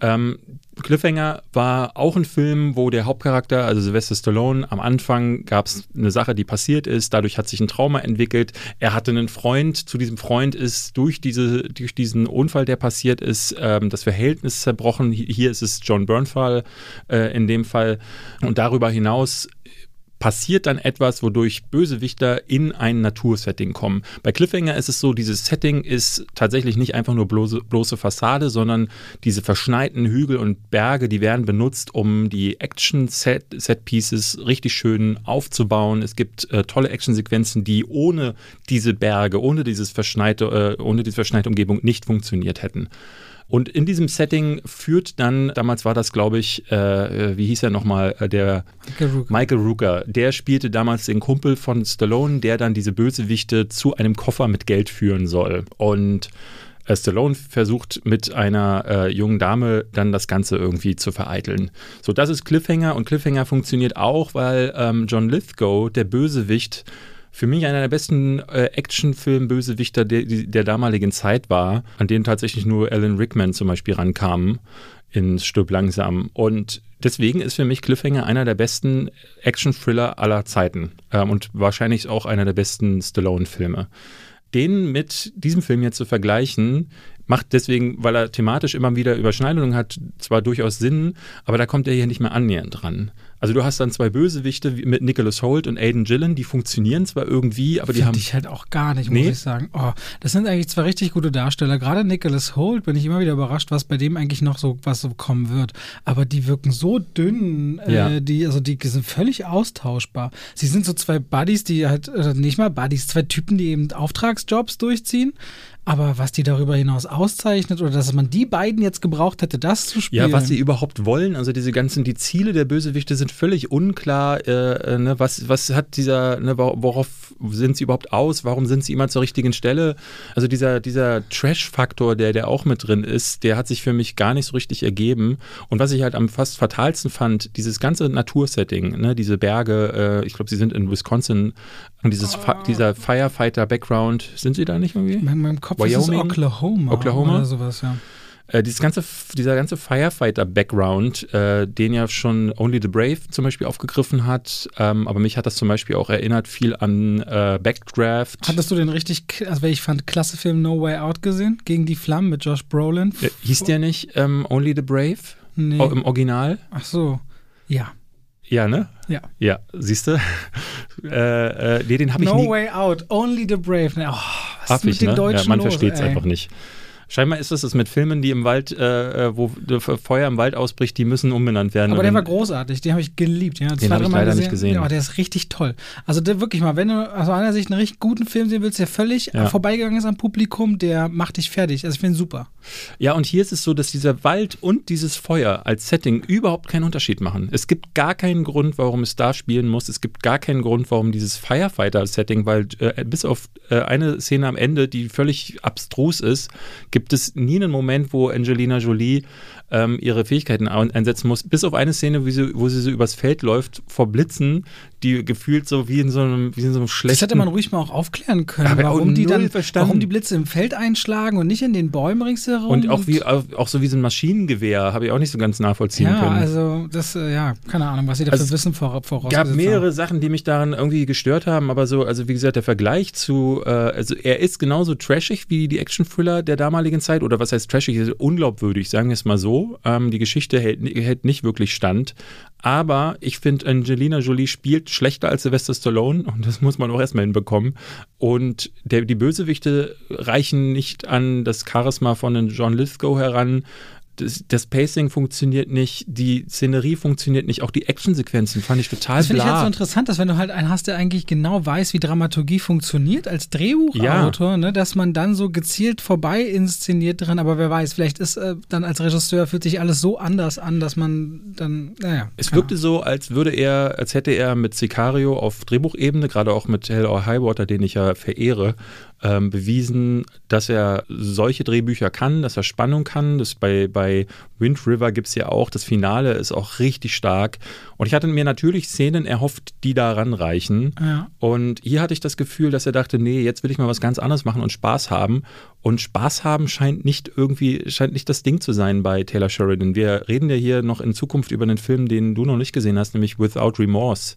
Ja. Ähm, Cliffhanger war auch ein Film, wo der Hauptcharakter, also Sylvester Stallone, am Anfang gab es eine Sache, die passiert ist, dadurch hat sich ein Trauma entwickelt. Er hatte einen Freund, zu diesem Freund ist durch, diese, durch diesen Unfall, der passiert ist, ähm, das Verhältnis zerbrochen. Hier ist es John Bernthal äh, in dem Fall. Und darüber hinaus passiert dann etwas, wodurch Bösewichter in ein Natursetting kommen. Bei Cliffhanger ist es so, dieses Setting ist tatsächlich nicht einfach nur bloße, bloße Fassade, sondern diese verschneiten Hügel und Berge, die werden benutzt, um die Action-Set-Pieces richtig schön aufzubauen. Es gibt äh, tolle Actionsequenzen, die ohne diese Berge, ohne dieses verschneite, äh, ohne diese verschneite Umgebung nicht funktioniert hätten. Und in diesem Setting führt dann, damals war das, glaube ich, äh, wie hieß er nochmal, äh, der Michael Rooker. Michael Rooker, der spielte damals den Kumpel von Stallone, der dann diese Bösewichte zu einem Koffer mit Geld führen soll. Und äh, Stallone versucht mit einer äh, jungen Dame dann das Ganze irgendwie zu vereiteln. So, das ist Cliffhanger und Cliffhanger funktioniert auch, weil ähm, John Lithgow, der Bösewicht, für mich einer der besten äh, Actionfilm-Bösewichter der, der damaligen Zeit war, an den tatsächlich nur Alan Rickman zum Beispiel rankam in Stirb langsam. Und deswegen ist für mich Cliffhanger einer der besten Action-Thriller aller Zeiten ähm, und wahrscheinlich auch einer der besten Stallone-Filme. Den mit diesem Film jetzt zu vergleichen, macht deswegen, weil er thematisch immer wieder Überschneidungen hat, zwar durchaus Sinn, aber da kommt er hier nicht mehr annähernd dran. Also du hast dann zwei Bösewichte mit Nicholas Holt und Aiden Gillen, die funktionieren zwar irgendwie, aber die Finde haben ich halt auch gar nicht, Nee? muss ich sagen. Oh, das sind eigentlich zwei richtig gute Darsteller. Gerade Nicholas Holt bin ich immer wieder überrascht, was bei dem eigentlich noch so was so kommen wird. Aber die wirken so dünn, Ja. äh, die also die sind völlig austauschbar. Sie sind so zwei Buddies, die halt äh, nicht mal Buddies, zwei Typen, die eben Auftragsjobs durchziehen. Aber was die darüber hinaus auszeichnet oder dass man die beiden jetzt gebraucht hätte, das zu spielen. Ja, was sie überhaupt wollen, also diese ganzen, die Ziele der Bösewichte sind völlig unklar. Äh, äh, ne, was, was hat dieser, ne, wor- worauf sind sie überhaupt aus? Warum sind sie immer zur richtigen Stelle? Also dieser, dieser Trash-Faktor, der, der auch mit drin ist, der hat sich für mich gar nicht so richtig ergeben. Und was ich halt am fast fatalsten fand, dieses ganze Natursetting, ne, diese Berge, äh, ich glaube, sie sind in Wisconsin, und dieses, Fa- dieser Firefighter-Background, sind sie da nicht irgendwie? in meinem Kopf ist Wyoming? es Oklahoma, Oklahoma? oder sowas, ja. Äh, dieses ganze, dieser ganze Firefighter-Background, äh, den ja schon Only the Brave zum Beispiel aufgegriffen hat, ähm, aber mich hat das zum Beispiel auch erinnert viel an äh, Backdraft. Hattest du den richtig, also ich fand, klasse Film No Way Out gesehen? Gegen die Flammen mit Josh Brolin? äh, hieß der nicht ähm, Only the Brave Nee. oh, im Original? Ach so. Ja. Ja, ne? Ja. Ja, siehst du? äh, äh, nee, den habe ich No nie. Way Out, Only the Brave. Oh, was ist Affig, mit den ne? Deutschen ja, man los, versteht es ey? einfach nicht. Scheinbar ist es das mit Filmen, die im Wald, äh, äh, wo Feuer im Wald ausbricht, die müssen umbenannt werden. Aber der war großartig, den habe ich geliebt. Ja, Den hab ich leider nicht gesehen. Ja, der ist richtig toll. Also der wirklich mal, wenn du aus einer Sicht einen richtig guten Film sehen willst, der völlig Ja. vorbeigegangen ist am Publikum, der macht dich fertig. Also ich finde ihn super. Ja, und hier ist es so, dass dieser Wald und dieses Feuer als Setting überhaupt keinen Unterschied machen. Es gibt gar keinen Grund, warum es da spielen muss. Es gibt gar keinen Grund, warum dieses Firefighter-Setting, weil äh, bis auf äh, eine Szene am Ende, die völlig abstrus ist, gibt es nie einen Moment, wo Angelina Jolie ähm, ihre Fähigkeiten ein- einsetzen muss. Bis auf eine Szene, sie, wo sie so übers Feld läuft, vor Blitzen, die gefühlt so wie in so einem, wie in so einem schlechten... Das hätte man ruhig mal auch aufklären können, Aber auch warum die null dann, verstanden. warum die Blitze im Feld einschlagen und nicht in den Bäumen ringsherum. Und auch, wie, auch, auch so wie so ein Maschinengewehr, habe ich auch nicht so ganz nachvollziehen ja, können. also das, äh, ja, keine Ahnung, was sie da Also, für Wissen vor, Es vorausgesetzt gab mehrere haben. Sachen, die mich daran irgendwie gestört haben, aber so, also wie gesagt, der Vergleich zu, äh, also er ist genauso trashig wie die Action-Thriller der damaligen Zeit, oder was heißt trashig, ist unglaubwürdig, sagen wir es mal so. Ähm, die Geschichte hält, hält nicht wirklich stand, aber ich finde, Angelina Jolie spielt schlechter als Sylvester Stallone und das muss man auch erstmal hinbekommen. Und der, die Bösewichte reichen nicht an das Charisma von John Lithgow heran. Das, das Pacing funktioniert nicht, die Szenerie funktioniert nicht, auch die Actionsequenzen fand ich total Das finde ich halt so interessant, dass wenn du halt einen hast, der eigentlich genau weiß, wie Dramaturgie funktioniert als Drehbuchautor, ne, dass man dann so gezielt vorbei inszeniert dran, aber wer weiß, vielleicht ist äh, dann als Regisseur fühlt sich alles so anders an, dass man dann, naja. Es wirkte so, als würde er, als hätte er mit Sicario auf Drehbuchebene, gerade auch mit Hell or High Water, den ich ja verehre, ähm, bewiesen, dass er solche Drehbücher kann, dass er Spannung kann. Das bei, bei Wind River gibt es ja auch, das Finale ist auch richtig stark. Und ich hatte mir natürlich Szenen erhofft, die da ranreichen. Ja. Und hier hatte ich das Gefühl, dass er dachte, nee, jetzt will ich mal was ganz anderes machen und Spaß haben. Und Spaß haben scheint nicht irgendwie, scheint nicht das Ding zu sein bei Taylor Sheridan. Wir reden ja hier noch in Zukunft über einen Film, den du noch nicht gesehen hast, nämlich Without Remorse.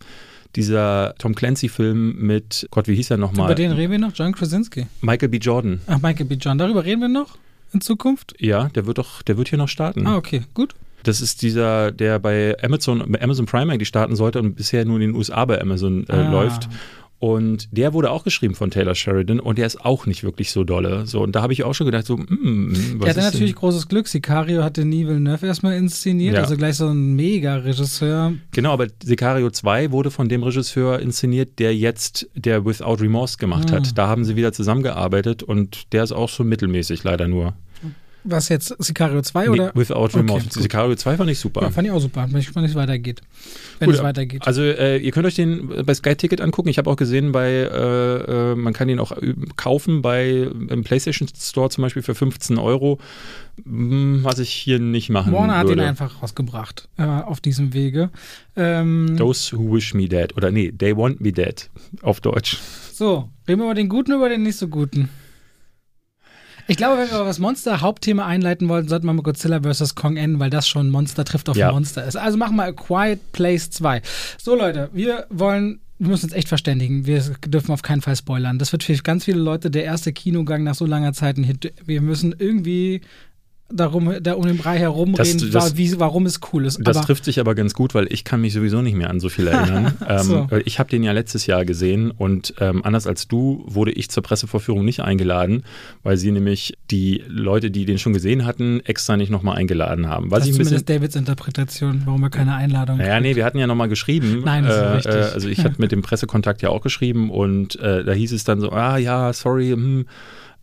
Dieser Tom Clancy-Film mit, Gott, wie hieß er nochmal? Über den reden wir noch, John Krasinski. Michael B. Jordan. Ach, Michael B. John, darüber reden wir noch in Zukunft? Ja, der wird doch, der wird hier noch starten. Ah, okay, gut. Das ist dieser, der bei Amazon, bei Amazon Prime eigentlich starten sollte und bisher nur in den USA bei Amazon äh, Ah. läuft. Und der wurde auch geschrieben von Taylor Sheridan und der ist auch nicht wirklich so dolle. So, und da habe ich auch schon gedacht, so, mm, was Der hatte natürlich denn? großes Glück. Sicario hatte Neil Villeneuve erstmal inszeniert, Ja. also gleich so ein Mega-Regisseur. Genau, aber Sicario 2 wurde von dem Regisseur inszeniert, der jetzt der Without Remorse gemacht Ah. hat. Da haben sie wieder zusammengearbeitet und der ist auch so mittelmäßig leider nur. Was jetzt, Sicario 2 Nee, oder? Without Remorse. gut. Sicario 2 fand ich super. Ja, fand ich auch super. Bin ich gespannt, wie es weitergeht. Wenn Gut, es weitergeht. Also äh, ihr könnt euch den bei Sky Ticket angucken. Ich habe auch gesehen, bei äh, äh, man kann ihn auch äh, kaufen bei im PlayStation Store zum Beispiel für 15 Euro, Hm, was ich hier nicht machen Warner hat ihn würde. einfach rausgebracht äh, auf diesem Wege. Ähm, Those who wish me dead oder nee, they want me dead auf Deutsch. so, reden wir über den guten oder über den nicht so guten? Ich glaube, wenn wir über das Monster-Hauptthema einleiten wollten, sollten wir mal Godzilla vs. Kong enden, weil das schon Monster trifft auf Ja. Monster ist. Also machen wir A Quiet Place 2. So, Leute, wir wollen. Wir müssen uns echt verständigen. Wir dürfen auf keinen Fall spoilern. Das wird für ganz viele Leute der erste Kinogang nach so langer Zeit ein Hit. Wir müssen irgendwie darum, da um den Brei herumreden, Das- das- wie, warum es cool ist. Das Aber trifft sich aber ganz gut, weil ich kann mich sowieso nicht mehr an so viel erinnern. ähm, so. weil Ich habe den ja letztes Jahr gesehen und ähm, anders als du wurde ich zur Pressevorführung nicht eingeladen, weil sie nämlich die Leute, die den schon gesehen hatten, extra nicht nochmal eingeladen haben. Was das ist ein bisschen zumindest Davids Interpretation, warum er keine Einladung Naja, nee, wir hatten ja nochmal geschrieben. Nein, das ist äh, richtig. Äh, also ich hatte mit dem Pressekontakt ja auch geschrieben und äh, da hieß es dann so, ah ja, sorry, hm,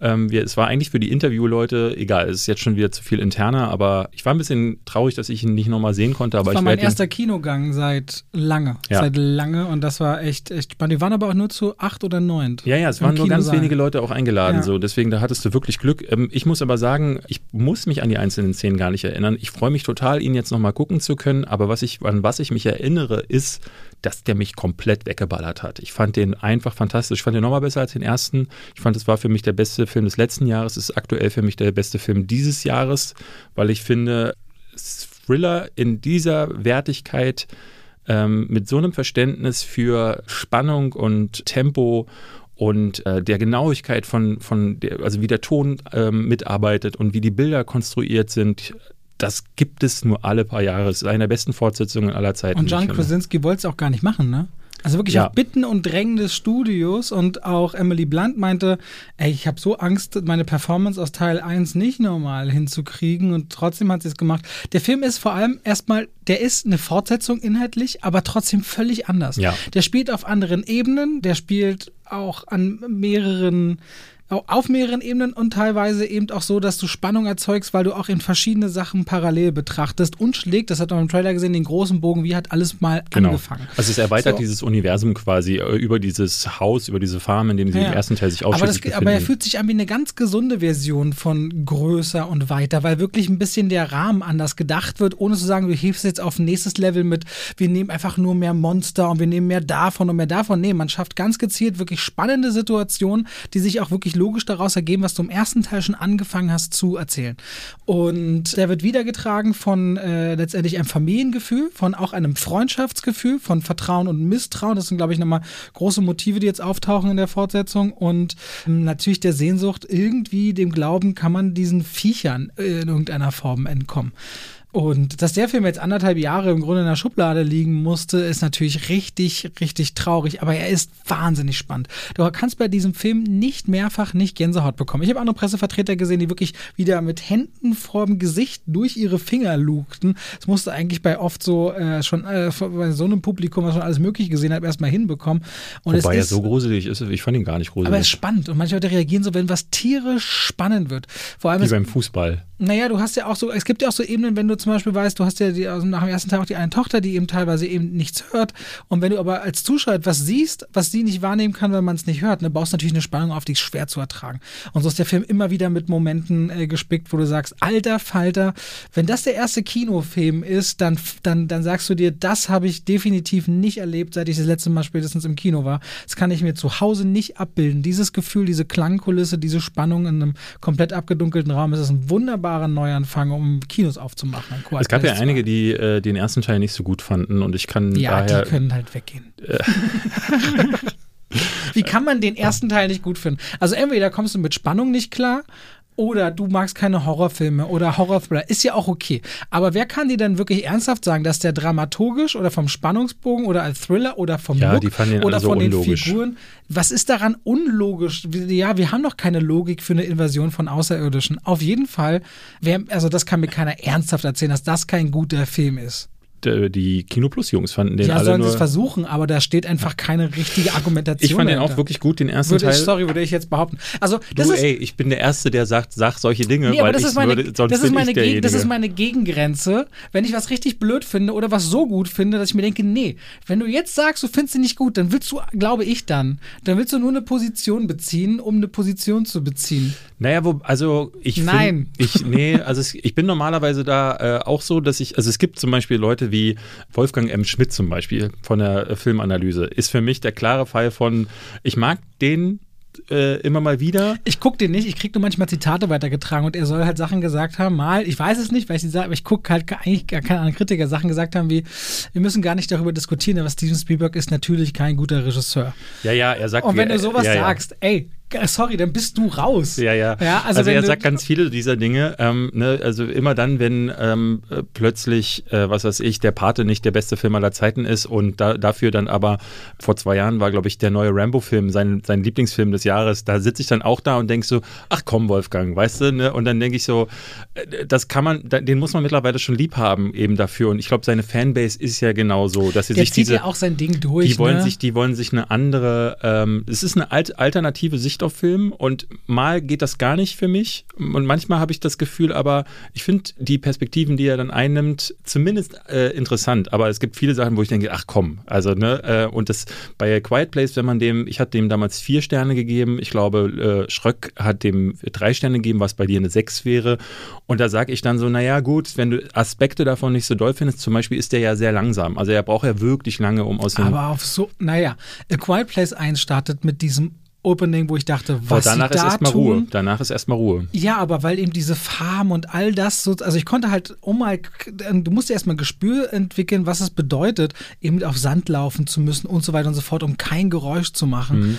ähm, wir, es war eigentlich für die Interviewleute, egal, es ist jetzt schon wieder zu viel interner, aber ich war ein bisschen traurig, dass ich ihn nicht nochmal sehen konnte, aber Das war ich mein erster Kinogang seit lange. Ja. Seit lange und das war echt, echt spannend. Die waren aber auch nur zu acht oder neun. Ja, ja, es waren nur ganz wenige Leute auch eingeladen, Ja. so. Deswegen, da hattest du wirklich Glück. Ähm, ich muss aber sagen, ich muss mich an die einzelnen Szenen gar nicht erinnern. Ich freue mich total, ihn jetzt nochmal gucken zu können. Aber was ich, an was ich mich erinnere, ist, dass der mich komplett weggeballert hat. Ich fand den einfach fantastisch. Ich fand den nochmal besser als den ersten. Ich fand, es war für mich der beste Film des letzten Jahres. Es ist aktuell für mich der beste Film dieses Jahres, weil ich finde, Thriller in dieser Wertigkeit ähm, mit so einem Verständnis für Spannung und Tempo und äh, der Genauigkeit von, von der, also wie der Ton ähm, mitarbeitet und wie die Bilder konstruiert sind, das gibt es nur alle paar Jahre. Es ist eine der besten Fortsetzungen aller Zeiten. Und John. Krasinski wollte es auch gar nicht machen, ne? Also wirklich Ja. auf Bitten und Drängen des Studios und auch Emily Blunt meinte, ey, ich habe so Angst, meine Performance aus Teil 1 nicht normal hinzukriegen und trotzdem hat sie es gemacht. Der Film ist vor allem erstmal, der ist eine Fortsetzung inhaltlich, aber trotzdem völlig anders. Ja. Der spielt auf anderen Ebenen, der spielt auch an mehreren auf mehreren Ebenen und teilweise eben auch so, dass du Spannung erzeugst, weil du auch in verschiedene Sachen parallel betrachtest und schlägt, das hat man im Trailer gesehen, den großen Bogen, wie hat alles mal Genau. angefangen. Also es erweitert So. dieses Universum quasi äh, über dieses Haus, über diese Farm, in dem sie Ja. im ersten Teil sich Aber, ausschließlich das, aber er fühlt sich an wie eine ganz gesunde Version von größer und weiter, weil wirklich ein bisschen der Rahmen anders gedacht wird, ohne zu sagen, du hebst jetzt auf nächstes Level mit, wir nehmen einfach nur mehr Monster und wir nehmen mehr davon und mehr davon. Nee, man schafft ganz gezielt wirklich spannende Situationen, die sich auch wirklich logisch daraus ergeben, was du im ersten Teil schon angefangen hast zu erzählen. Und der wird wiedergetragen von äh, letztendlich einem Familiengefühl, von auch einem Freundschaftsgefühl, von Vertrauen und Misstrauen. Das sind, glaube ich, nochmal große Motive, die jetzt auftauchen in der Fortsetzung. Und ähm, natürlich der Sehnsucht, irgendwie dem Glauben, kann man diesen Viechern in irgendeiner Form entkommen. Und dass der Film jetzt anderthalb Jahre im Grunde in der Schublade liegen musste, ist natürlich richtig, richtig traurig. Aber er ist wahnsinnig spannend. Du kannst bei diesem Film nicht mehrfach nicht Gänsehaut bekommen. Ich habe andere Pressevertreter gesehen, die wirklich wieder mit Händen vorm Gesicht durch ihre Finger lugten. Das musste eigentlich bei oft so äh, schon äh, bei so einem Publikum, was schon alles Mögliche gesehen hat, erstmal hinbekommen. Und Wobei er so gruselig ist, ich fand ihn gar nicht gruselig. Aber er ist spannend und manche Leute reagieren so, wenn was tierisch spannend wird. Vor allem Wie beim Fußball. Naja, du hast ja auch so, es gibt ja auch so Ebenen, wenn du zum Beispiel weißt, du hast ja die, also nach dem ersten Tag auch die eine Tochter, die eben teilweise eben nichts hört. Und wenn du aber als Zuschauer etwas siehst, was sie nicht wahrnehmen kann, weil man es nicht hört, ne, baust natürlich eine Spannung auf, die ist schwer zu ertragen. Und so ist der Film immer wieder mit Momenten äh, gespickt, wo du sagst, alter Falter, wenn das der erste Kinofilm ist, dann, dann, dann sagst du dir, das habe ich definitiv nicht erlebt, seit ich das letzte Mal spätestens im Kino war. Das kann ich mir zu Hause nicht abbilden. Dieses Gefühl, diese Klangkulisse, diese Spannung in einem komplett abgedunkelten Raum, ist ein wunderbarer Neuanfang, um Kinos aufzumachen. Es gab ja einige, die äh, den ersten Teil nicht so gut fanden und ich kann ja, daher... die können halt weggehen. Wie kann man den ersten Teil nicht gut finden? Also entweder kommst du mit Spannung nicht klar oder du magst keine Horrorfilme oder Horrorthriller, ist ja auch okay. Aber wer kann dir denn wirklich ernsthaft sagen, dass der dramaturgisch oder vom Spannungsbogen oder als Thriller oder vom ja, Look oder so von unlogisch. den Figuren, was ist daran unlogisch? Ja, wir haben doch keine Logik für eine Invasion von Außerirdischen. Auf jeden Fall, wer, also das kann mir keiner ernsthaft erzählen, dass das kein guter Film ist die Kino Plus Jungs fanden den ja, alle sollen sie es versuchen, aber da steht einfach keine richtige Argumentation. Ich fand den auch wirklich gut, den ersten würde Teil. Ich, sorry, würde ich jetzt behaupten. Also, das du, ist, ey, ich bin der Erste, der sagt, sag solche Dinge, nee, weil das ich ist meine, würde, sonst das ist meine, Geg das ist meine Gegengrenze, wenn ich was richtig blöd finde oder was so gut finde, dass ich mir denke, nee, wenn du jetzt sagst, du findest ihn nicht gut, dann willst du, glaube ich dann, dann willst du nur eine Position beziehen, um eine Position zu beziehen. Naja, wo, also ich Nein. Find, ich, nee, also es, ich bin normalerweise da äh, auch so, dass ich, also es gibt zum Beispiel Leute wie Wolfgang M. Schmidt zum Beispiel von der äh, Filmanalyse, ist für mich der klare Fall von, ich mag den äh, immer mal wieder. Ich gucke den nicht, ich kriege nur manchmal Zitate weitergetragen und er soll halt Sachen gesagt haben, mal, ich weiß es nicht, weil ich sie sage, aber ich gucke halt eigentlich gar keine anderen Kritiker Sachen gesagt haben wie, wir müssen gar nicht darüber diskutieren, aber Steven Spielberg ist natürlich kein guter Regisseur. Ja, ja, er sagt. Und wenn wie, du sowas ja, ja. sagst, ey, sorry, dann bist du raus. Ja, ja. ja also, also er sagt ganz viele dieser Dinge. Ähm, ne, also immer dann, wenn ähm, plötzlich, äh, was weiß ich, der Pate nicht der beste Film aller Zeiten ist und da, dafür dann aber vor zwei Jahren war, glaube ich, der neue Rambo-Film, sein, sein Lieblingsfilm des Jahres, da sitze ich dann auch da und denke so, ach komm, Wolfgang, weißt du, ne? Und dann denke ich so, äh, das kann man, den muss man mittlerweile schon lieb haben eben dafür. Und ich glaube, seine Fanbase ist ja genauso, dass sie der sich diese. ja auch sein Ding durch. Die wollen ne? sich, die wollen sich eine andere, ähm, es ist eine alt, alternative Sicht auf Film und mal geht das gar nicht für mich. Und manchmal habe ich das Gefühl, aber ich finde die Perspektiven, die er dann einnimmt, zumindest äh, interessant. Aber es gibt viele Sachen, wo ich denke, ach komm, also ne äh, und das bei Quiet Place, wenn man dem, ich hatte dem damals vier Sterne gegeben, ich glaube äh, Schröck hat dem drei Sterne gegeben, was bei dir eine sechs wäre. Und da sage ich dann so, naja gut, wenn du Aspekte davon nicht so doll findest, zum Beispiel ist der ja sehr langsam, also er braucht ja wirklich lange, um aus dem Aber auf so, naja, A Quiet Place 1 startet mit diesem Opening, wo ich dachte, was Aber danach sie ist da erstmal. Ruhe. Danach ist erstmal Ruhe. Ja, aber weil eben diese Farben und all das so, also ich konnte halt, um mal, du musst ja erstmal Gespür entwickeln, was es bedeutet, eben auf Sand laufen zu müssen und so weiter und so fort, um kein Geräusch zu machen. Mhm.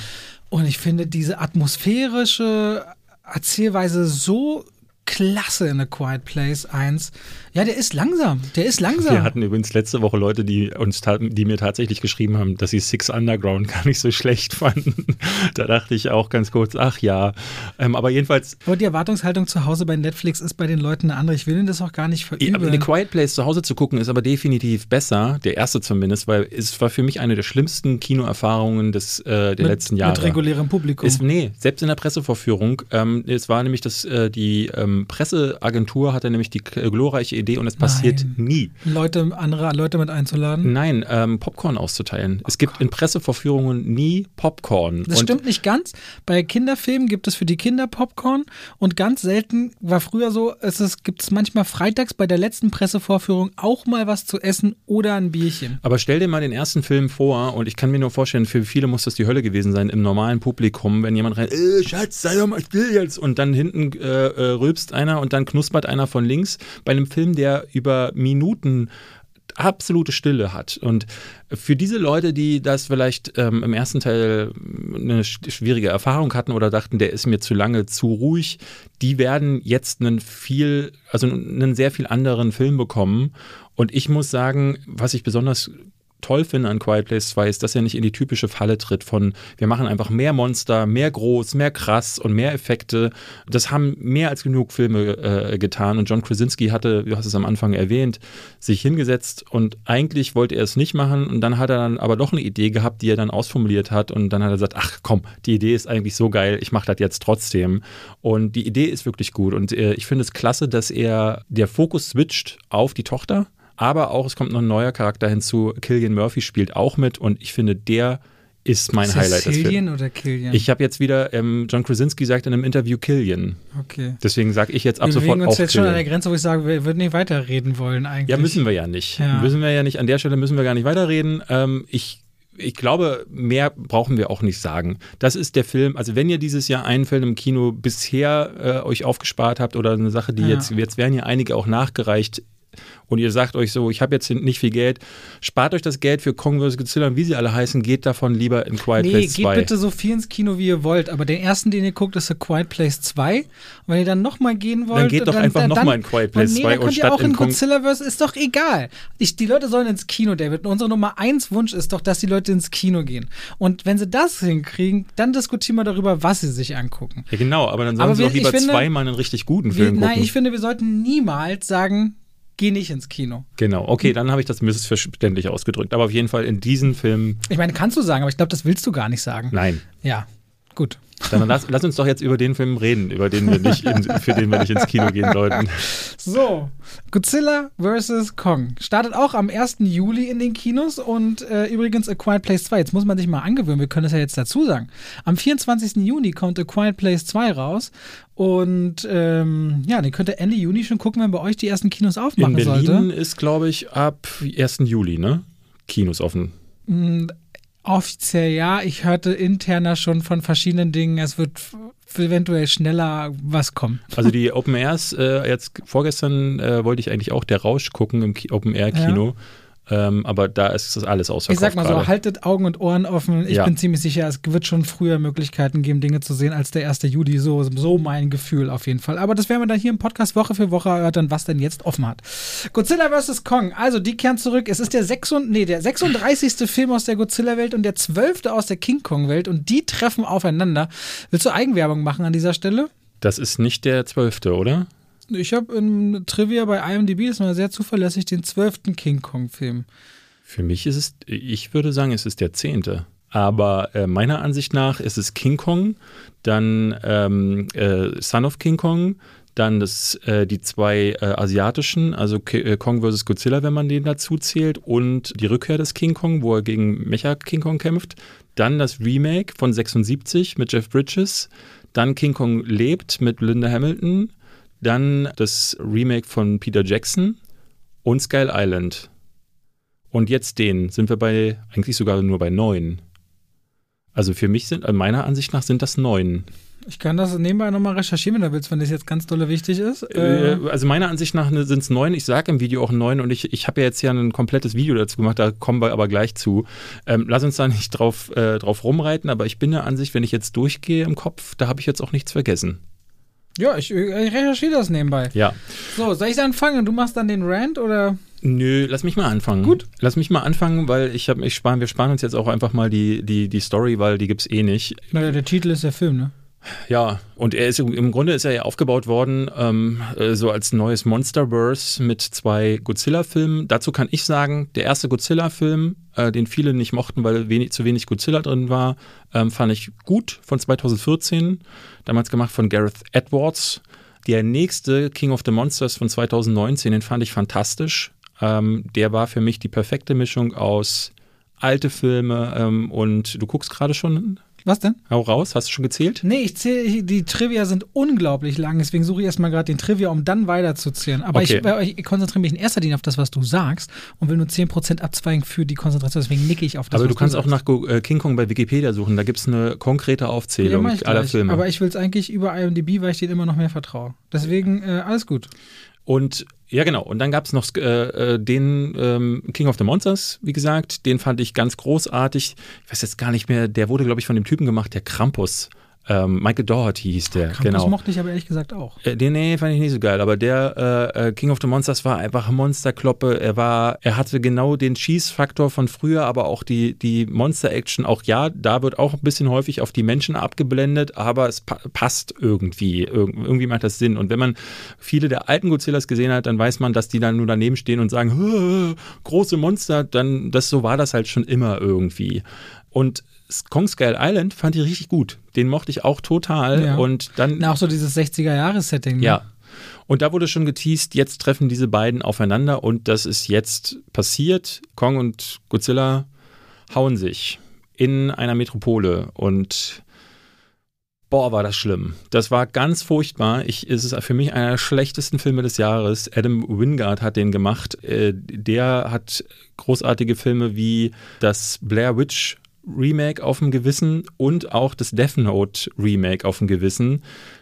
Und ich finde diese atmosphärische Erzählweise so klasse in A Quiet Place 1. Ja, der ist langsam. Der ist langsam. Wir hatten übrigens letzte Woche Leute, die uns die mir tatsächlich geschrieben haben, dass sie Six Underground gar nicht so schlecht fanden. da dachte ich auch ganz kurz, ach ja. Ähm, aber jedenfalls. Aber die Erwartungshaltung zu Hause bei Netflix ist bei den Leuten eine andere. Ich will ihnen das auch gar nicht verübeln. Aber The Quiet Place zu Hause zu gucken ist aber definitiv besser, der erste zumindest, weil es war für mich eine der schlimmsten Kinoerfahrungen des, äh, der mit, letzten Jahre. Mit regulärem Publikum. Ist, nee, selbst in der Pressevorführung. Ähm, es war nämlich das, äh, die ähm, ähm, Presseagentur hat er nämlich die glorreiche Idee und es passiert nie. Leute, andere Leute mit einzuladen. Nein, ähm, Popcorn auszuteilen. es gibt in Pressevorführungen nie Popcorn. Das Und stimmt nicht ganz. Bei Kinderfilmen gibt es für die Kinder Popcorn und ganz selten war früher so, es gibt es manchmal freitags bei der letzten Pressevorführung auch mal was zu essen oder ein Bierchen. Aber stell dir mal den ersten Film vor und ich kann mir nur vorstellen, für viele muss das die Hölle gewesen sein im normalen Publikum, wenn jemand rein, äh, Schatz, sei doch mal still jetzt und dann hinten äh, äh, rülpst einer und dann knuspert einer von links bei einem Film, der über Minuten absolute Stille hat. Und für diese Leute, die das vielleicht ähm, im ersten Teil eine sch- schwierige Erfahrung hatten oder dachten, der ist mir zu lange zu ruhig, die werden jetzt einen viel, also einen sehr viel anderen Film bekommen. Und ich muss sagen, was ich besonders toll finde an Quiet Place 2 ist, dass er nicht in die typische Falle tritt von, wir machen einfach mehr Monster, mehr groß, mehr krass und mehr Effekte. Das haben mehr als genug Filme äh, getan. Und John Krasinski hatte, du hast es am Anfang erwähnt, sich hingesetzt und eigentlich wollte er es nicht machen. Und dann hat er dann aber doch eine Idee gehabt, die er dann ausformuliert hat. Und dann hat er gesagt, ach komm, die Idee ist eigentlich so geil, ich mache das jetzt trotzdem. Und die Idee ist wirklich gut. Und äh, ich finde es klasse, dass er der Fokus switcht auf die Tochter aber auch es kommt noch ein neuer Charakter hinzu. Killian Murphy spielt auch mit und ich finde, der ist mein ist Highlight das Films. Cillian oder Killian? Ich habe jetzt wieder, ähm, John Krasinski sagt in einem Interview Killian. okay. Deswegen sage ich jetzt ab wir sofort uns auch jetzt schon an der Killian. Grenze, wo ich sage, wir würden nicht weiterreden wollen eigentlich. Ja, müssen wir ja nicht. Ja. Müssen wir ja nicht. An der Stelle müssen wir gar nicht weiterreden. Ähm, ich ich glaube, mehr brauchen wir auch nicht sagen. Das ist der Film, also wenn ihr dieses Jahr einen Film im Kino bisher äh, euch aufgespart habt oder eine Sache, die Ja. jetzt, jetzt werden ja einige auch nachgereicht und ihr sagt euch so, ich habe jetzt nicht viel Geld, spart euch das Geld für Kong vs. Godzilla und wie sie alle heißen, geht davon lieber in Quiet Nee, Place geht 2. bitte so viel ins Kino, wie ihr wollt. Aber den ersten, den ihr guckt, ist A Quiet Place 2. Und wenn ihr dann nochmal gehen wollt, Dann geht doch einfach noch mal in Quiet Place nee, 2 dann und ihr statt auch in Kong- Godzillaverse, ist doch egal. Ich, die Leute sollen ins Kino, David. Und unsere Nummer 1 Wunsch ist doch, dass die Leute ins Kino gehen. Und wenn sie das hinkriegen, dann diskutieren wir darüber, was sie sich angucken. ja, genau, aber dann sollen Aber sie wir- doch lieber finde- zweimal einen richtig guten Wir, Film gucken. nein, ich finde, wir sollten niemals sagen, geh nicht ins Kino. genau, okay, dann habe ich das missverständlich ausgedrückt. Aber auf jeden Fall in diesen Film, Ich meine, kannst du sagen, aber ich glaube, das willst du gar nicht sagen. nein. Ja, gut. Dann lass, lass uns doch jetzt über den Film reden, über den wir nicht in, für den wir nicht ins Kino gehen sollten. So, Godzilla vs. Kong startet auch am 1. Juli in den Kinos und äh, übrigens A Quiet Place 2. Jetzt muss man sich mal angewöhnen, wir können das ja jetzt dazu sagen. Am 24. Juni kommt A Quiet Place 2 raus und ähm, ja, den könnt ihr Ende Juni schon gucken, wenn bei euch die ersten Kinos In aufmachen Berlin sollte. ist, glaube ich, ab 1. Juli, ne? Kinos offen. Offiziell ja, ich hörte interner schon von verschiedenen Dingen, es wird eventuell schneller was kommen. Also die Open Airs, äh, jetzt vorgestern äh, wollte ich eigentlich auch der Rausch gucken im Ki Open Air Kino. Ähm, aber da ist das alles Ich ausverkauft. sag mal so, gerade. haltet Augen und Ohren offen. Ich Ja. bin ziemlich sicher, es wird schon früher Möglichkeiten geben, Dinge zu sehen als der 1. Juli. So, so mein Gefühl auf jeden Fall. Aber das werden wir dann hier im Podcast Woche für Woche erörtern, was denn jetzt offen hat. Godzilla vs. Kong. Also, die kehren zurück. Es ist der, 6, nee, der 36. Film aus der Godzilla-Welt und der 12. aus der King Kong-Welt. Und die treffen aufeinander. Willst du Eigenwerbung machen an dieser Stelle? Das ist nicht der zwölfte, oder? Ich habe im Trivia bei IMDb, das ist mal sehr zuverlässig, den 12. King Kong-Film. Für mich ist es, ich würde sagen, es ist der zehnte. Aber äh, meiner Ansicht nach ist es King Kong, dann ähm, äh, Son of King Kong, dann das, äh, die zwei äh, asiatischen, also Ki äh, Kong vs. Godzilla, wenn man den dazu zählt, und die Rückkehr des King Kong, wo er gegen Mecha King Kong kämpft. Dann das Remake von 76 mit Jeff Bridges. Dann King Kong lebt mit Linda Hamilton. Dann das Remake von Peter Jackson und Skull Island. Und jetzt den sind wir bei, eigentlich sogar nur bei neun. Also für mich sind, äh, meiner Ansicht nach sind das neun. Ich kann das nebenbei nochmal recherchieren, wenn du willst, wenn das jetzt ganz dolle wichtig ist. Äh, also meiner Ansicht nach sind es neun. Ich sage im Video auch neun und ich, ich habe ja jetzt ja ein komplettes Video dazu gemacht, da kommen wir aber gleich zu. Ähm, lass uns da nicht drauf, äh, drauf rumreiten, aber ich bin der Ansicht, wenn ich jetzt durchgehe im Kopf, da habe ich jetzt auch nichts vergessen. Ja, ich, ich recherchiere das nebenbei. Ja. So, soll ich anfangen? Du machst dann den Rant oder? Nö, lass mich mal anfangen. Gut. Lass mich mal anfangen, weil ich habe, ich sparen, wir sparen uns jetzt auch einfach mal die, die, die Story, weil die gibt's eh nicht. Naja, der Titel ist der Film, ne? Ja, und er ist im Grunde ist er ja aufgebaut worden, ähm, äh, so als neues Monsterverse mit zwei Godzilla-Filmen. Dazu kann ich sagen, der erste Godzilla-Film, äh, den viele nicht mochten, weil wenig, zu wenig Godzilla drin war, ähm, fand ich gut von 2014, damals gemacht von Gareth Edwards. Der nächste King of the Monsters von 2019, den fand ich fantastisch. Ähm, der war für mich die perfekte Mischung aus alte Filme ähm, und du guckst gerade schon Was denn? hau raus, hast du schon gezählt? Nee, ich zähle, die Trivia sind unglaublich lang, deswegen suche ich erstmal gerade den Trivia, um dann weiterzuzählen. Aber Okay. ich, ich konzentriere mich in erster Linie auf das, was du sagst und will nur 10% abzweigen für die Konzentration, deswegen nicke ich auf das, Aber du kannst auch sagst. nach äh, King Kong bei Wikipedia suchen, da gibt es eine konkrete Ja, Aufzählung ich aller. Filme. Aber ich will es eigentlich über IMDb, weil ich denen immer noch mehr vertraue. Deswegen äh, alles gut. Und ja, genau. Und dann gab es noch äh, äh, den ähm, King of the Monsters, wie gesagt. Den fand ich ganz großartig. Ich weiß jetzt gar nicht mehr, der wurde, glaube ich, von dem Typen gemacht, der Krampus. Ähm, Michael Doherty hieß der, Krampus genau. mochte ich aber ehrlich gesagt auch. Äh, den, nee, fand ich nicht so geil, aber der äh, äh, King of the Monsters war einfach Monsterkloppe. Er war, er hatte genau den Schießfaktor von früher, aber auch die, die Monster-Action. Auch ja, da wird auch ein bisschen häufig auf die Menschen abgeblendet, aber es pa passt irgendwie. Irg irgendwie macht das Sinn. Und wenn man viele der alten Godzillas gesehen hat, dann weiß man, dass die dann nur daneben stehen und sagen, "Hö, große Monster, dann, das, so war das halt schon immer irgendwie. Und Kong Skull Island fand ich richtig gut. Den mochte ich auch total. Ja. Und dann. Na, auch so dieses 60er-Jahres-Setting. Ne? Ja. Und da wurde schon geteased, jetzt treffen diese beiden aufeinander und das ist jetzt passiert. Kong und Godzilla hauen sich in einer Metropole und boah, war das schlimm. Das war ganz furchtbar. Ich, es ist für mich einer der schlechtesten Filme des Jahres. Adam Wingard hat den gemacht. Äh, Der hat großartige Filme wie das Blair Witch Remake auf dem Gewissen und auch das Death Note Remake auf dem Gewissen.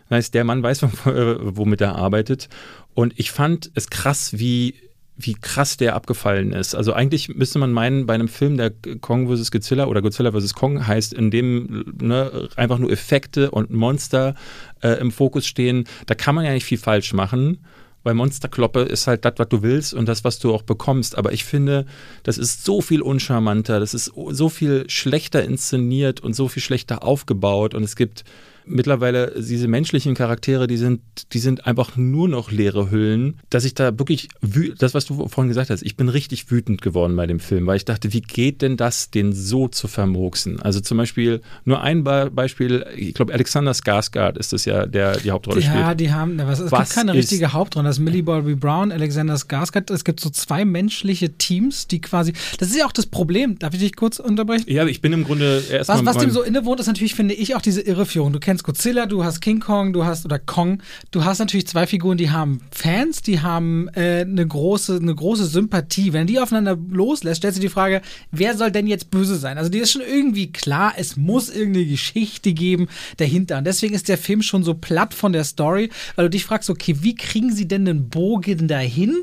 Das heißt, der Mann weiß, womit er arbeitet. Und ich fand es krass, wie, wie krass der abgefallen ist. Also eigentlich müsste man meinen, bei einem Film, der Kong vs. Godzilla oder Godzilla vs. Kong heißt, in dem ne, einfach nur Effekte und Monster äh, im Fokus stehen, da kann man ja nicht viel falsch machen. Weil Monsterkloppe ist halt das, was du willst und das, was du auch bekommst. Aber ich finde, das ist so viel uncharmanter, das ist so viel schlechter inszeniert und so viel schlechter aufgebaut. Und es gibt mittlerweile diese menschlichen Charaktere, die sind, die sind einfach nur noch leere Hüllen, dass ich da wirklich, das, was du vorhin gesagt hast, ich bin richtig wütend geworden bei dem Film, weil ich dachte, wie geht denn das, den so zu vermurksen? Also zum Beispiel, nur ein Be Beispiel, ich glaube, Alexander Skarsgård ist es ja, der die Hauptrolle Ja, spielt. die haben, was, es Was gibt keine richtige Hauptrolle. Das ist Millie Bobby Brown, Alexander Skarsgård. Es gibt so zwei menschliche Teams, die quasi, das ist ja auch das Problem. Darf ich dich kurz unterbrechen? Ja, ich bin im Grunde erstmal. Was, was dem so innewohnt, ist natürlich, finde ich, auch diese Irreführung. Du kennst Godzilla, du hast King Kong, du hast, oder Kong, du hast natürlich zwei Figuren, die haben Fans, die haben äh, eine, große, eine große Sympathie. Wenn die aufeinander loslässt, stellst du die Frage, wer soll denn jetzt böse sein? Also die ist schon irgendwie klar, es muss irgendeine Geschichte geben dahinter. Und deswegen ist der Film schon so platt von der Story, weil du dich fragst, okay, wie kriegen sie denn den Bogen dahin?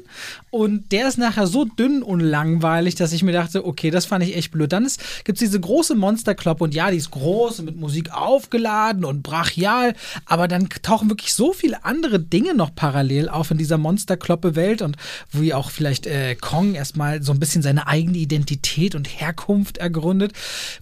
Und der ist nachher so dünn und langweilig, dass ich mir dachte, okay, das fand ich echt blöd. Dann gibt es diese große Monsterkloppe und ja, die ist groß und mit Musik aufgeladen und brachial, aber dann tauchen wirklich so viele andere Dinge noch parallel auf in dieser Monsterkloppe-Welt und wie auch vielleicht äh, Kong erstmal so ein bisschen seine eigene Identität und Herkunft ergründet,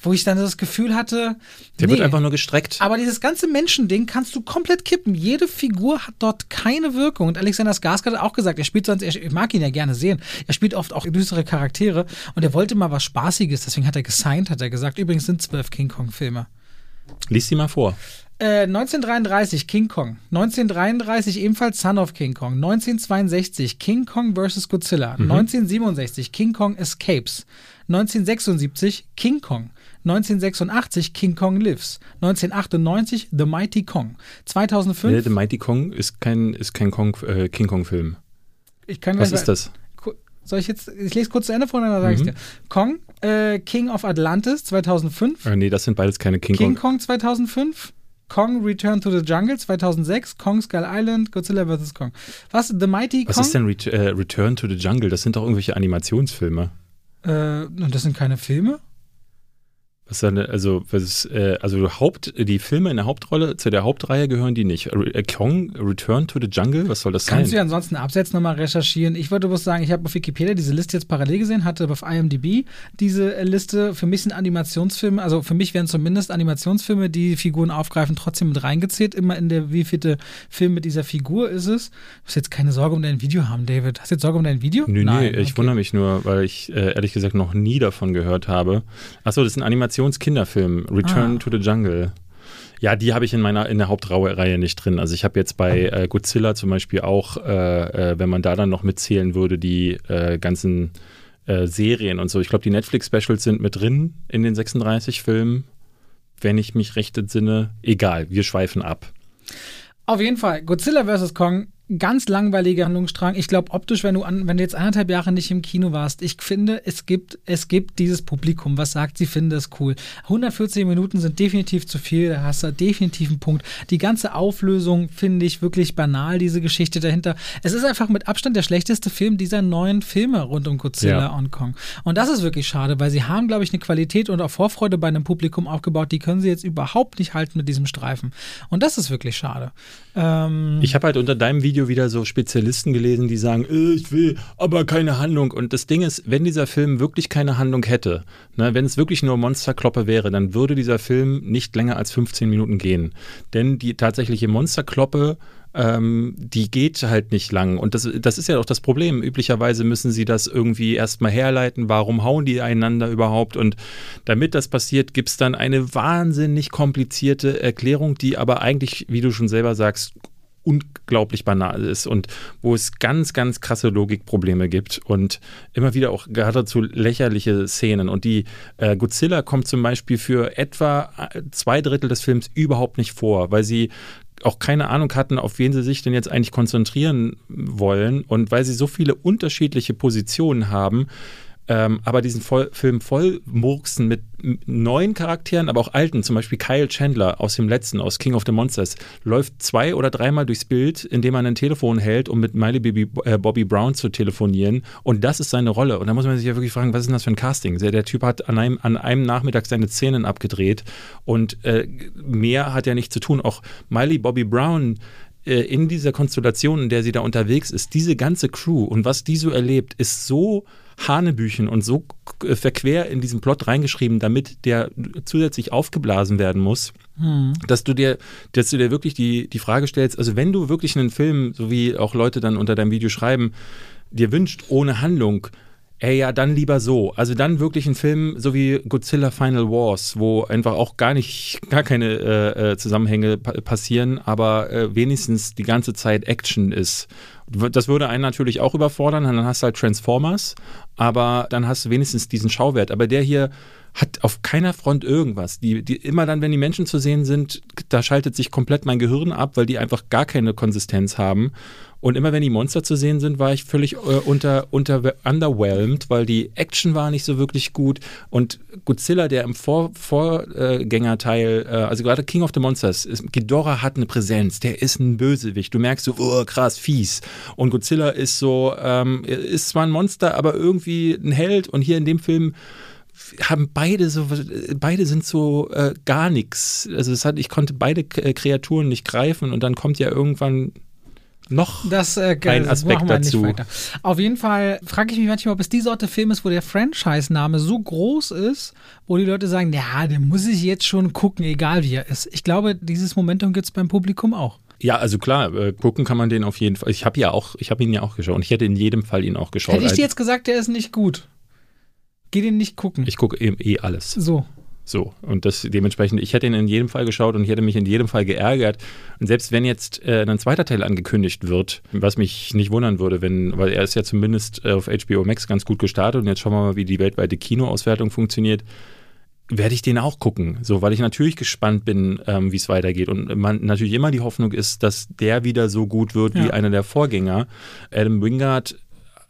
wo ich dann das Gefühl hatte, Der nee. wird einfach nur gestreckt. Aber dieses ganze Menschending kannst du komplett kippen. Jede Figur hat dort keine Wirkung. Und Alexander Skarsgård hat auch gesagt, er spielt sonst, ich mag ihn ja gerne sehen, er spielt oft auch düstere Charaktere und er wollte mal was Spaßiges, deswegen hat er gesigned, hat er gesagt. Übrigens sind zwölf King Kong-Filme. Lies sie mal vor. Äh, 1933 King Kong. 1933 ebenfalls Son of King Kong. 1962 King Kong vs. Godzilla. 1967 King Kong Escapes. 1976 King Kong. 1986 King Kong Lives. 1998 The Mighty Kong. 2005 Nee, The Mighty Kong ist kein, ist kein Kong, äh, King Kong Film. ich kann Was ist das? Soll ich jetzt, ich lese kurz zu Ende vor, dann sage ich Mhm. dir. Kong, äh, King of Atlantis 2005. Äh, nee, das sind beides keine King, King Kong. Kong 2005, Kong Return to the Jungle 2006, Kong Skull Island, Godzilla vs. Kong. Was? The Mighty Was Kong? ist denn Ret äh, Return to the Jungle? Das sind doch irgendwelche Animationsfilme. Äh, und das sind keine Filme? Was dann, also, was äh, also Haupt, die Filme in der Hauptrolle, zu der Hauptreihe gehören die nicht. Re äh, Kong, Return to the Jungle, was soll das Kannst du sein? ja ansonsten abseits nochmal recherchieren. Ich wollte bloß sagen, ich habe auf Wikipedia diese Liste jetzt parallel gesehen, hatte auf IMDb diese äh, Liste. Für mich sind Animationsfilme, also für mich werden zumindest Animationsfilme, die Figuren aufgreifen, trotzdem mit reingezählt. Immer in der wievielte Film mit dieser Figur ist es. Du musst jetzt keine Sorge um dein Video haben, David. Hast du jetzt Sorge um dein Video? Nö, Nein, nee, ich okay. wundere mich nur, weil ich äh, ehrlich gesagt noch nie davon gehört habe. Achso, das ist ein Animationskinderfilm, Return Ah. to the Jungle. Ja, die habe ich in meiner in der Hauptreihe nicht drin. Also ich habe jetzt bei äh, Godzilla zum Beispiel auch, äh, äh, wenn man da dann noch mitzählen würde, die äh, ganzen äh, Serien und so. Ich glaube, die Netflix-Specials sind mit drin in den 36 Filmen, wenn ich mich recht entsinne. Egal, wir schweifen ab. Auf jeden Fall, Godzilla vs. Kong ganz langweiliger Handlungsstrang. Ich glaube, optisch, wenn du, an, wenn du jetzt anderthalb Jahre nicht im Kino warst, ich finde, es gibt, es gibt dieses Publikum, was sagt, sie finden das cool. 140 Minuten sind definitiv zu viel, da hast du definitiv einen Punkt. Die ganze Auflösung finde ich wirklich banal, diese Geschichte dahinter. Es ist einfach mit Abstand der schlechteste Film dieser neuen Filme rund um Godzilla ja. und Kong. Und das ist wirklich schade, weil sie haben, glaube ich, eine Qualität und auch Vorfreude bei einem Publikum aufgebaut, die können sie jetzt überhaupt nicht halten mit diesem Streifen. Und das ist wirklich schade. Ähm ich habe halt unter deinem Video Video wieder so Spezialisten gelesen, die sagen, äh, ich will aber keine Handlung. Und das Ding ist, wenn dieser Film wirklich keine Handlung hätte, ne, wenn es wirklich nur Monsterkloppe wäre, dann würde dieser Film nicht länger als 15 Minuten gehen. Denn die tatsächliche Monsterkloppe ähm, die geht halt nicht lang. Und das, das ist ja auch das Problem. Üblicherweise müssen sie das irgendwie erstmal herleiten, warum hauen die einander überhaupt. Und damit das passiert, gibt es dann eine wahnsinnig komplizierte Erklärung, die aber eigentlich, wie du schon selber sagst, unglaublich banal ist und wo es ganz, ganz krasse Logikprobleme gibt und immer wieder auch geradezu lächerliche Szenen. Und die äh, Godzilla kommt zum Beispiel für etwa äh, zwei Drittel des Films überhaupt nicht vor, weil sie auch keine Ahnung hatten, auf wen sie sich denn jetzt eigentlich konzentrieren wollen und weil sie so viele unterschiedliche Positionen haben, ähm, aber diesen voll, Film voll murksen mit neuen Charakteren, aber auch alten, zum Beispiel Kyle Chandler aus dem letzten, aus King of the Monsters, läuft zwei oder dreimal durchs Bild, indem er ein Telefon hält, um mit Miley Baby, äh, Bobby Brown zu telefonieren. Und das ist seine Rolle. Und da muss man sich ja wirklich fragen, was ist denn das für ein Casting? Der, der Typ hat an einem, an einem Nachmittag seine Szenen abgedreht und äh, mehr hat er nicht zu tun. Auch Miley Bobby Brown äh, in dieser Konstellation, in der sie da unterwegs ist, diese ganze Crew und was die so erlebt, ist so Hanebüchen und so äh, verquer in diesen Plot reingeschrieben, damit der zusätzlich aufgeblasen werden muss, hm. dass du dir, dass du dir wirklich die, die Frage stellst, also wenn du wirklich einen Film, so wie auch Leute dann unter deinem Video schreiben, dir wünscht ohne Handlung, Ey, ja, dann lieber so. Also dann wirklich ein Film, so wie Godzilla Final Wars, wo einfach auch gar nicht, gar keine äh, äh Zusammenhänge passieren, aber äh, wenigstens die ganze Zeit Action ist. Das würde einen natürlich auch überfordern, dann hast du halt Transformers, aber dann hast du wenigstens diesen Schauwert. Aber der hier hat auf keiner Front irgendwas. Die, die, immer dann, wenn die Menschen zu sehen sind, da schaltet sich komplett mein Gehirn ab, weil die einfach gar keine Konsistenz haben. Und immer wenn die Monster zu sehen sind, war ich völlig äh, unter, unter underwhelmed, weil die Action war nicht so wirklich gut. Und Godzilla, der im Vor, Vorgängerteil, äh, also gerade King of the Monsters, ist, Ghidorah hat eine Präsenz, der ist ein Bösewicht. Du merkst so, oh krass, fies. Und Godzilla ist so, ähm, ist zwar ein Monster, aber irgendwie ein Held. Und hier in dem Film haben beide so, beide sind so äh, gar nichts. Also es hat, ich konnte beide Kreaturen nicht greifen und dann kommt ja irgendwann noch das, äh, ein Aspekt dazu. Auf jeden Fall frage ich mich manchmal, ob es die Sorte Film ist, wo der Franchise-Name so groß ist, wo die Leute sagen, ja, den muss ich jetzt schon gucken, egal wie er ist. Ich glaube, dieses Momentum gibt es beim Publikum auch. Ja, also klar, äh, gucken kann man den auf jeden Fall. Ich habe ja auch, ich habe ihn ja auch geschaut und ich hätte in jedem Fall ihn auch geschaut. Hätte ich dir jetzt gesagt, der ist nicht gut. Geh den nicht gucken. Ich gucke eben eh alles. So. So, und das dementsprechend, ich hätte ihn in jedem Fall geschaut und ich hätte mich in jedem Fall geärgert. Und selbst wenn jetzt äh, ein zweiter Teil angekündigt wird, was mich nicht wundern würde, wenn, weil er ist ja zumindest auf HBO Max ganz gut gestartet und jetzt schauen wir mal, wie die weltweite Kinoauswertung funktioniert, werde ich den auch gucken. So, weil ich natürlich gespannt bin, ähm, wie es weitergeht. Und man natürlich immer die Hoffnung ist, dass der wieder so gut wird wie ja. einer der Vorgänger. Adam Wingard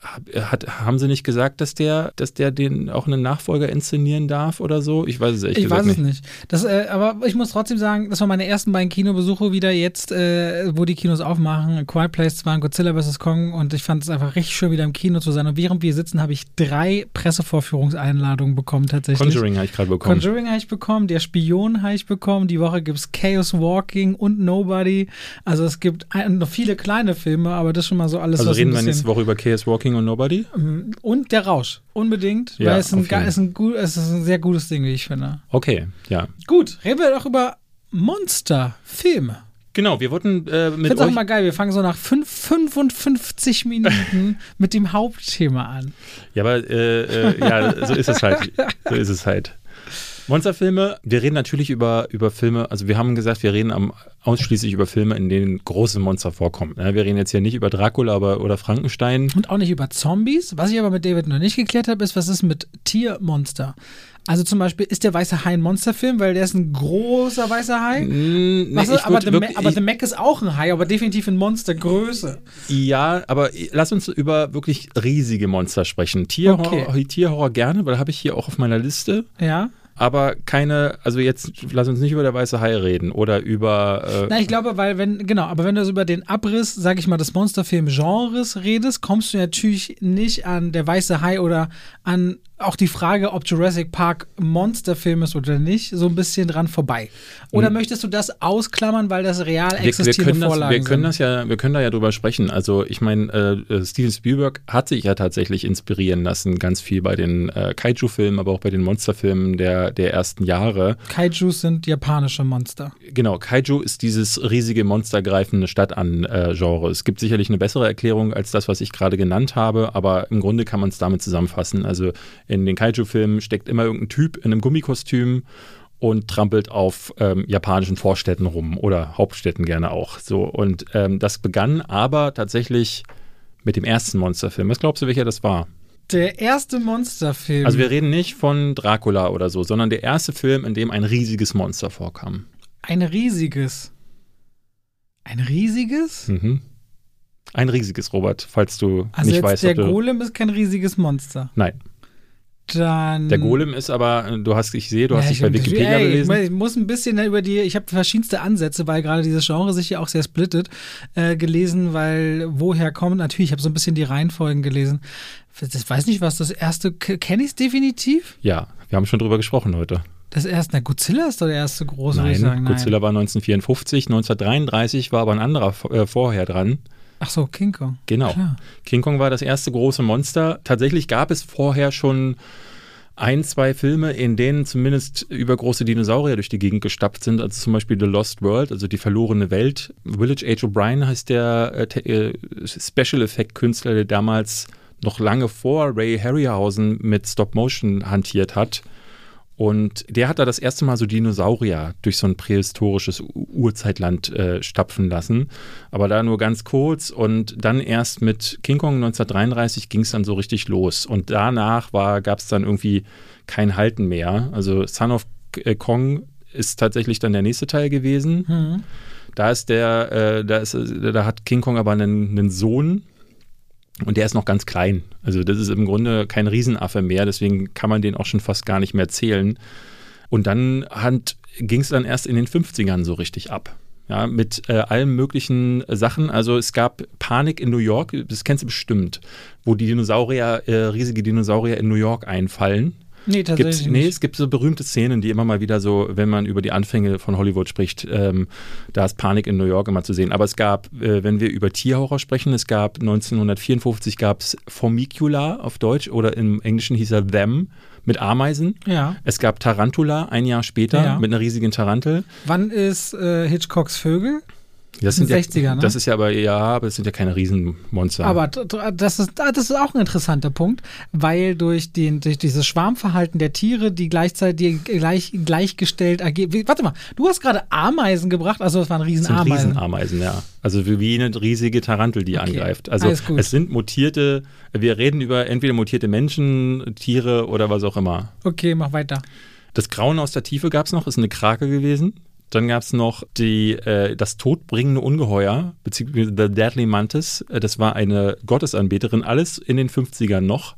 hat, haben sie nicht gesagt, dass der, dass der den auch einen Nachfolger inszenieren darf oder so? Ich weiß es echt Ich weiß es nicht. Das, äh, aber ich muss trotzdem sagen, das waren meine ersten beiden Kinobesuche wieder jetzt, äh, wo die Kinos aufmachen. Quiet Place 2 und Godzilla vs. Kong und ich fand es einfach richtig schön, wieder im Kino zu sein. Und während wir sitzen, habe ich drei Pressevorführungseinladungen bekommen tatsächlich. Conjuring habe ich gerade bekommen. Conjuring habe ich bekommen, Der Spion habe ich bekommen, die Woche gibt es Chaos Walking und Nobody. Also es gibt noch viele kleine Filme, aber das ist schon mal so alles, also reden wir nächste Woche über Chaos Walking Everything und Nobody? Mhm. Und der Rausch, unbedingt. Ja, weil es, ein, ist ein, gut, es ist ein sehr gutes Ding, wie ich finde. Okay, ja. Gut, reden wir doch über Monsterfilme. Genau, wir wollten äh, mit. Ich finde es auch mal geil, wir fangen so nach fünf, 55 Minuten mit dem Hauptthema an. Ja, aber äh, äh, ja, so ist es halt. So ist es halt. Monsterfilme, wir reden natürlich über, über Filme, also wir haben gesagt, wir reden am, ausschließlich über Filme, in denen große Monster vorkommen. Ja, wir reden jetzt hier nicht über Dracula aber, oder Frankenstein. Und auch nicht über Zombies. Was ich aber mit David noch nicht geklärt habe, ist, was ist mit Tiermonster? Also zum Beispiel, ist der Weiße Hai ein Monsterfilm, weil der ist ein großer weißer Hai? Mm, nee, ist, aber, wirklich- Ma aber The Mac ist auch ein Hai, aber definitiv in Monstergröße. Ja, aber lass uns über wirklich riesige Monster sprechen. Tierhorror, Okay. Tierhorror gerne, weil habe ich hier auch auf meiner Liste. Ja. Aber keine, also jetzt lass uns nicht über der weiße Hai reden oder über. Äh, Na, ich glaube, weil wenn, genau, aber wenn du so über den Abriss, sag ich mal, des Monsterfilm-Genres redest, kommst du natürlich nicht an der Weiße Hai oder an auch die Frage, ob Jurassic Park Monsterfilm ist oder nicht, so ein bisschen dran vorbei. Oder möchtest du das ausklammern, weil das real wir, wir, existierende können das, wir können das ja, wir können da ja drüber sprechen. Also ich meine, äh, äh, Steven Spielberg hat sich ja tatsächlich inspirieren lassen, ganz viel bei den äh, Kaiju-Filmen, aber auch bei den Monsterfilmen der, der ersten Jahre. Kaijus sind japanische Monster. Genau, Kaiju ist dieses riesige monstergreifende Stadt an äh, Genre. Es gibt sicherlich eine bessere Erklärung als das, was ich gerade genannt habe, aber im Grunde kann man es damit zusammenfassen. Also in den Kaiju-Filmen steckt immer irgendein Typ in einem Gummikostüm und trampelt auf ähm, japanischen Vorstädten rum oder Hauptstädten gerne auch. So und ähm, das begann aber tatsächlich mit dem ersten Monsterfilm. Was glaubst du, welcher das war? Der erste Monsterfilm. Also wir reden nicht von Dracula oder so, sondern der erste Film, in dem ein riesiges Monster vorkam. ein riesiges. Ein riesiges? Mhm. Ein riesiges, Robert, falls du Also nicht weißt, der ob du. Golem ist kein riesiges Monster. Nein, Dann. der Golem ist aber, äh, du hast, ich sehe, du hast Ja, dich bei ich- Wikipedia ey, belesen. Ich muss ein bisschen über die, ich habe verschiedenste Ansätze, weil gerade dieses Genre sich ja auch sehr splittet, äh, gelesen, weil woher kommt, natürlich, ich habe so ein bisschen die Reihenfolgen gelesen. Ich weiß nicht, was das erste, kenne ich es definitiv? Ja, wir haben schon drüber gesprochen heute. Das erste, na, Godzilla ist doch der erste große, würde ich Nein, sagen. Godzilla war 1954, 1933 war aber ein anderer äh, vorher dran. Ach so, King Kong. Genau. Klar. King Kong war das erste große Monster. Tatsächlich gab es vorher schon ein, zwei Filme, in denen zumindest übergroße Dinosaurier durch die Gegend gestapft sind, also zum Beispiel The Lost World, also die verlorene Welt. Village Age O'Brien heißt der äh, äh, Special Effect Künstler, der damals noch lange vor Ray Harryhausen mit Stop Motion hantiert hat. Und der hat da das erste Mal so Dinosaurier durch so ein prähistorisches Urzeitland äh, stapfen lassen. Aber da nur ganz kurz. Und dann erst mit King Kong 1933 ging es dann so richtig los. Und danach gab es dann irgendwie kein Halten mehr. Also Son of äh, Kong ist tatsächlich dann der nächste Teil gewesen. Mhm. Da ist der, äh, da ist, äh, da hat King Kong aber einen, einen Sohn und der ist noch ganz klein. Also das ist im Grunde kein Riesenaffe mehr, deswegen kann man den auch schon fast gar nicht mehr zählen. Und dann ging es dann erst in den 50ern so richtig ab. Ja, mit äh, allen möglichen Sachen. Also es gab Panik in New York, das kennst du bestimmt, wo die Dinosaurier, äh, riesige Dinosaurier in New York einfallen. Nee, tatsächlich Gibt's, nee, nicht. es gibt so berühmte Szenen, die immer mal wieder so, wenn man über die Anfänge von Hollywood spricht, ähm, da ist Panik in New York immer zu sehen. Aber es gab, äh, wenn wir über Tierhorror sprechen, es gab 1954 gab es Formicula auf Deutsch oder im Englischen hieß er Them mit Ameisen. Ja. Es gab Tarantula ein Jahr später Ja. mit einer riesigen Tarantel. Wann ist äh, Hitchcocks Vögel? Das sind ja, 60er, ne? Das ist ja aber, ja, aber es sind ja keine Riesenmonster. Aber das ist, ah, das ist auch ein interessanter Punkt, weil durch, den, durch dieses Schwarmverhalten der Tiere, die gleichzeitig gleich, gleichgestellt agieren. Warte mal, du hast gerade Ameisen gebracht, also es waren Das sind Riesenameisen. Riesenameisen, ja. Also wie eine riesige Tarantel, die Okay, angreift. Also es sind mutierte, wir reden über entweder mutierte Menschen, Tiere oder was auch immer. Okay, mach weiter. Das Grauen aus der Tiefe gab es noch, ist eine Krake gewesen. Dann gab es noch die, äh, das todbringende Ungeheuer, beziehungsweise The Deadly Mantis. Äh, Das war eine Gottesanbeterin, alles in den 50ern noch.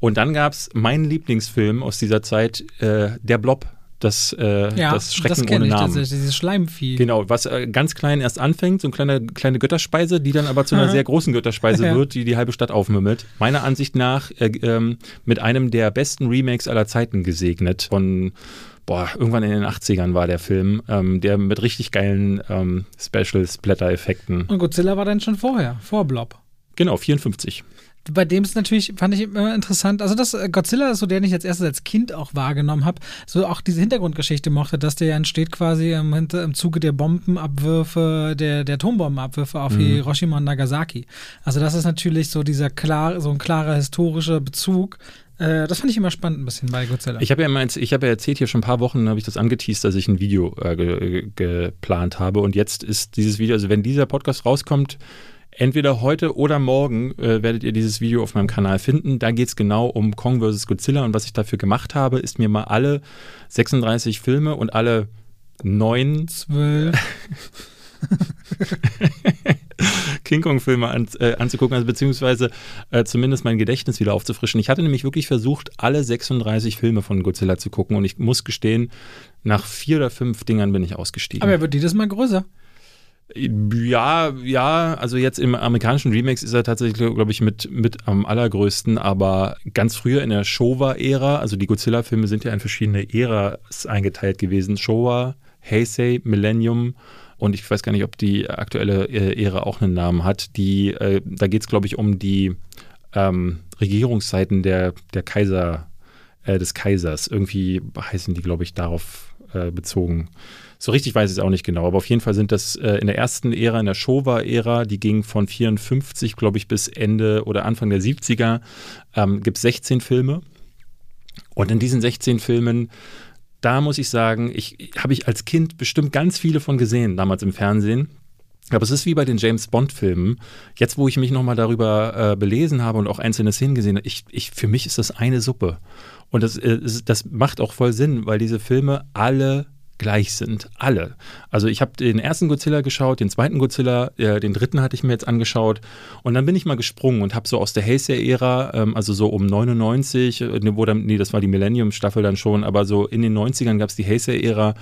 Und dann gab es meinen Lieblingsfilm aus dieser Zeit, äh, Der Blob, das, äh, Ja, das Schrecken das kenne ohne ich Namen. tatsächlich, dieses Schleimvieh. Genau, was äh, ganz klein erst anfängt, so eine kleine, kleine Götterspeise, die dann aber zu einer sehr großen Götterspeise Ja. wird, die die halbe Stadt aufmümmelt. Meiner Ansicht nach äh, ähm, mit einem der besten Remakes aller Zeiten gesegnet. Von, boah, irgendwann in den 80ern war der Film, ähm, der mit richtig geilen ähm, Special-Splatter-Effekten. Und Godzilla war dann schon vorher, vor Blob. Genau, 54. Bei dem ist natürlich, fand ich immer interessant, also das äh, Godzilla ist so der, den ich als erstes als Kind auch wahrgenommen habe, so auch diese Hintergrundgeschichte mochte, dass der ja entsteht quasi im, im Zuge der Bombenabwürfe, der, der Atombombenabwürfe auf Hiroshima und Nagasaki. Also das ist natürlich so dieser klar, so ein klarer historischer Bezug, Äh, das fand ich immer spannend ein bisschen bei Godzilla. Ich habe ja, immer, ich hab ja erzählt, hier schon ein paar Wochen habe ich das angeteased, dass ich ein Video äh, ge geplant habe. Und jetzt ist dieses Video, also wenn dieser Podcast rauskommt, entweder heute oder morgen äh, werdet ihr dieses Video auf meinem Kanal finden. Da geht es genau um Kong vs. Godzilla. Und was ich dafür gemacht habe, ist mir mal alle 36 Filme und alle neun, zwölf. King Kong-Filme an, äh, anzugucken, also beziehungsweise äh, zumindest mein Gedächtnis wieder aufzufrischen. Ich hatte nämlich wirklich versucht, alle 36 Filme von Godzilla zu gucken und ich muss gestehen, nach vier oder fünf Dingern bin ich ausgestiegen. Aber er wird jedes Mal größer. Ja, ja, also jetzt im amerikanischen Remix ist er tatsächlich, glaube ich, mit, mit am allergrößten, aber ganz früher in der Showa-Ära, also die Godzilla-Filme sind ja in verschiedene Äras eingeteilt gewesen. Showa, Heisei, Millennium und ich weiß gar nicht, ob die aktuelle äh, Ära auch einen Namen hat. Die, äh, da geht es, glaube ich, um die ähm, Regierungszeiten der, der Kaiser, äh, des Kaisers. Irgendwie heißen die, glaube ich, darauf äh, bezogen. So richtig weiß ich es auch nicht genau, aber auf jeden Fall sind das äh, in der ersten Ära, in der Showa-Ära, die ging von 54, glaube ich, bis Ende oder Anfang der 70er, ähm, gibt es 16 Filme. Und in diesen 16 Filmen da muss ich sagen, ich habe ich als Kind bestimmt ganz viele von gesehen, damals im Fernsehen. Aber es ist wie bei den James Bond-Filmen. Jetzt, wo ich mich nochmal darüber äh, belesen habe und auch einzelne Szenen gesehen habe, ich, ich, für mich ist das eine Suppe. Und das, äh, das macht auch voll Sinn, weil diese Filme alle gleich sind. Alle. Also ich habe den ersten Godzilla geschaut, den zweiten Godzilla, äh, den dritten hatte ich mir jetzt angeschaut und dann bin ich mal gesprungen und habe so aus der Heisei-Ära, ähm, also so um 99, äh, ne, wo dann, nee, das war die Millennium-Staffel dann schon, aber so in den 90ern gab es die Heisei-Ära,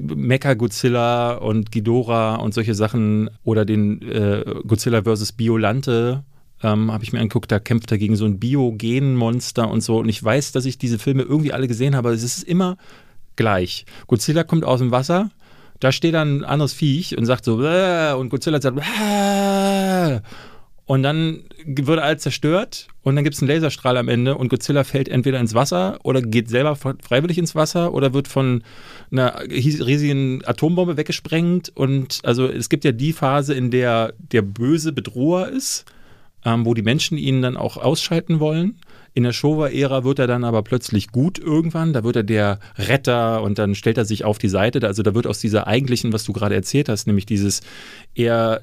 Mecha Godzilla und Ghidorah und solche Sachen oder den äh, Godzilla vs. Biolante ähm, habe ich mir angeguckt, da kämpft er gegen so ein Biogen-Monster und so. Und ich weiß, dass ich diese Filme irgendwie alle gesehen habe, es ist immer gleich. Godzilla kommt aus dem Wasser, da steht dann ein anderes Viech und sagt so, und Godzilla sagt, Bäh! und dann wird alles zerstört und dann gibt es einen Laserstrahl am Ende und Godzilla fällt entweder ins Wasser oder geht selber freiwillig ins Wasser oder wird von einer riesigen Atombombe weggesprengt. Und also es gibt ja die Phase, in der der böse Bedroher ist, ähm, wo die Menschen ihn dann auch ausschalten wollen. In der Showa-Ära wird er dann aber plötzlich gut irgendwann. Da wird er der Retter und dann stellt er sich auf die Seite. Also da wird aus dieser eigentlichen, was du gerade erzählt hast, nämlich dieses, er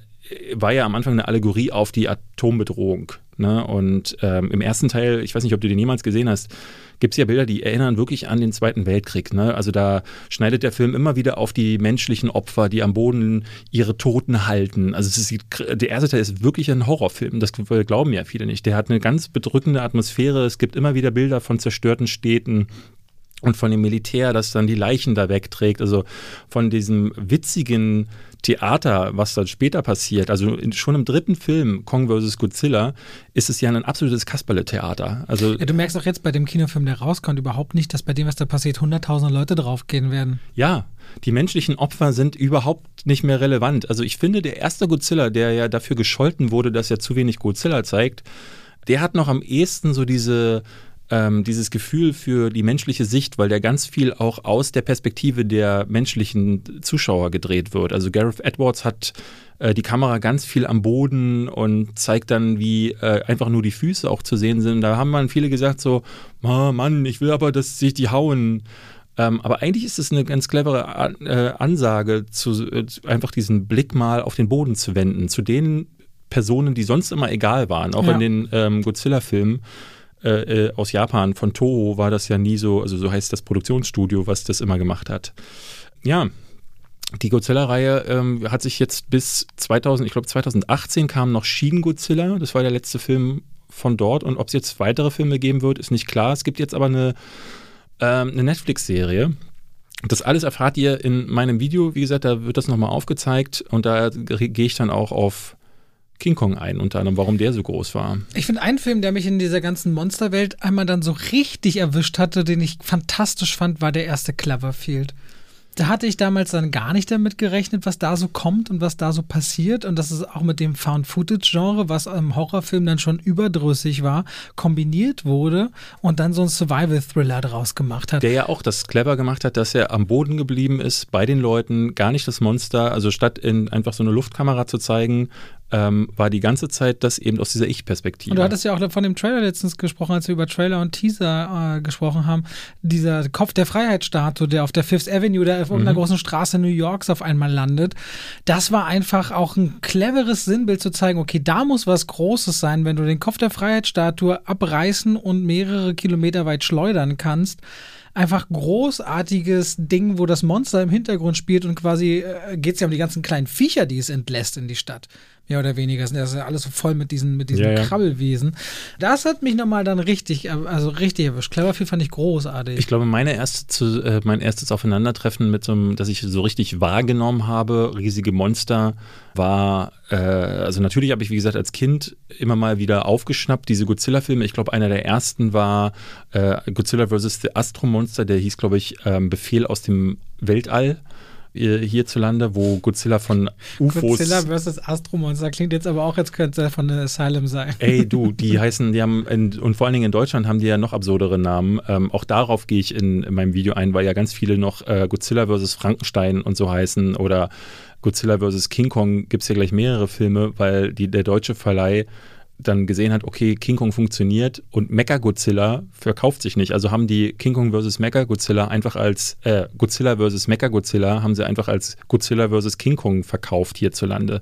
war ja am Anfang eine Allegorie auf die Atombedrohung. Ne? Und ähm, im ersten Teil, ich weiß nicht, ob du den jemals gesehen hast, gibt es ja Bilder, die erinnern wirklich an den Zweiten Weltkrieg. Ne? Also da schneidet der Film immer wieder auf die menschlichen Opfer, die am Boden ihre Toten halten. Also ist, der erste Teil ist wirklich ein Horrorfilm. Das glauben ja viele nicht. Der hat eine ganz bedrückende Atmosphäre. Es gibt immer wieder Bilder von zerstörten Städten und von dem Militär, das dann die Leichen da wegträgt. Also von diesem witzigen Theater, was dann später passiert, also in, schon im dritten Film, Kong vs. Godzilla, ist es ja ein absolutes Kasperle-Theater. Also, ja, du merkst auch jetzt bei dem Kinofilm, der rauskommt, überhaupt nicht, dass bei dem, was da passiert, 100.000 Leute draufgehen werden. Ja, die menschlichen Opfer sind überhaupt nicht mehr relevant. Also ich finde, der erste Godzilla, der ja dafür gescholten wurde, dass er zu wenig Godzilla zeigt, der hat noch am ehesten so diese ähm, dieses Gefühl für die menschliche Sicht, weil der ganz viel auch aus der Perspektive der menschlichen Zuschauer gedreht wird. Also Gareth Edwards hat äh, die Kamera ganz viel am Boden und zeigt dann, wie äh, einfach nur die Füße auch zu sehen sind. Da haben man viele gesagt so, oh Mann, ich will aber, dass sich die hauen. Ähm, aber eigentlich ist es eine ganz clevere An äh, Ansage, zu, äh, einfach diesen Blick mal auf den Boden zu wenden, zu den Personen, die sonst immer egal waren, auch ja. in den ähm, Godzilla-Filmen. Äh, äh, aus Japan, von Toho, war das ja nie so, also so heißt das Produktionsstudio, was das immer gemacht hat. Ja, die Godzilla-Reihe ähm, hat sich jetzt bis 2000, ich glaube 2018 kam noch Shin Godzilla, das war der letzte Film von dort und ob es jetzt weitere Filme geben wird, ist nicht klar. Es gibt jetzt aber eine, ähm, eine Netflix-Serie, das alles erfahrt ihr in meinem Video. Wie gesagt, da wird das nochmal aufgezeigt und da gehe ich dann auch auf King Kong ein, unter anderem, warum der so groß war. Ich finde einen Film, der mich in dieser ganzen Monsterwelt einmal dann so richtig erwischt hatte, den ich fantastisch fand, war der erste Cloverfield. Da hatte ich damals dann gar nicht damit gerechnet, was da so kommt und was da so passiert. Und dass es auch mit dem Found-Footage-Genre, was im Horrorfilm dann schon überdrüssig war, kombiniert wurde und dann so ein Survival-Thriller draus gemacht hat. Der ja auch das clever gemacht hat, dass er am Boden geblieben ist, bei den Leuten, gar nicht das Monster. Also statt in einfach so eine Luftkamera zu zeigen, ähm, war die ganze Zeit das eben aus dieser Ich-Perspektive. Und du hattest ja auch von dem Trailer letztens gesprochen, als wir über Trailer und Teaser äh, gesprochen haben. Dieser Kopf der Freiheitsstatue, der auf der Fifth Avenue, der auf mhm. irgendeiner großen Straße New Yorks auf einmal landet. Das war einfach auch ein cleveres Sinnbild zu zeigen, okay, da muss was Großes sein, wenn du den Kopf der Freiheitsstatue abreißen und mehrere Kilometer weit schleudern kannst einfach großartiges Ding, wo das Monster im Hintergrund spielt und quasi äh, geht es ja um die ganzen kleinen Viecher, die es entlässt in die Stadt mehr oder weniger. Das ist ja alles so voll mit diesen, mit diesen ja, ja. Krabbelwesen. Das hat mich nochmal dann richtig, also richtig erwischt. Cleverfield fand ich großartig. Ich glaube, meine erste zu, äh, mein erstes Aufeinandertreffen mit so einem, dass ich so richtig wahrgenommen habe, riesige Monster, war, äh, also natürlich habe ich, wie gesagt, als Kind immer mal wieder aufgeschnappt, diese Godzilla-Filme. Ich glaube, einer der ersten war äh, Godzilla vs. The Astro Monster, der hieß, glaube ich, ähm, Befehl aus dem Weltall hierzulande, wo Godzilla von UFOs. Godzilla vs. Astromonster klingt jetzt aber auch, als könnte er von Asylum sein. Ey, du, die heißen, die haben, in, und vor allen Dingen in Deutschland haben die ja noch absurdere Namen. Ähm, auch darauf gehe ich in, in, meinem Video ein, weil ja ganz viele noch äh, Godzilla vs. Frankenstein und so heißen oder Godzilla vs. King Kong gibt es ja gleich mehrere Filme, weil die, der deutsche Verleih dann gesehen hat, okay, King Kong funktioniert und Mecha Godzilla verkauft sich nicht. Also haben die King Kong vs. Mecha Godzilla einfach als äh, Godzilla vs. Mecha Godzilla haben sie einfach als Godzilla vs. King Kong verkauft hierzulande.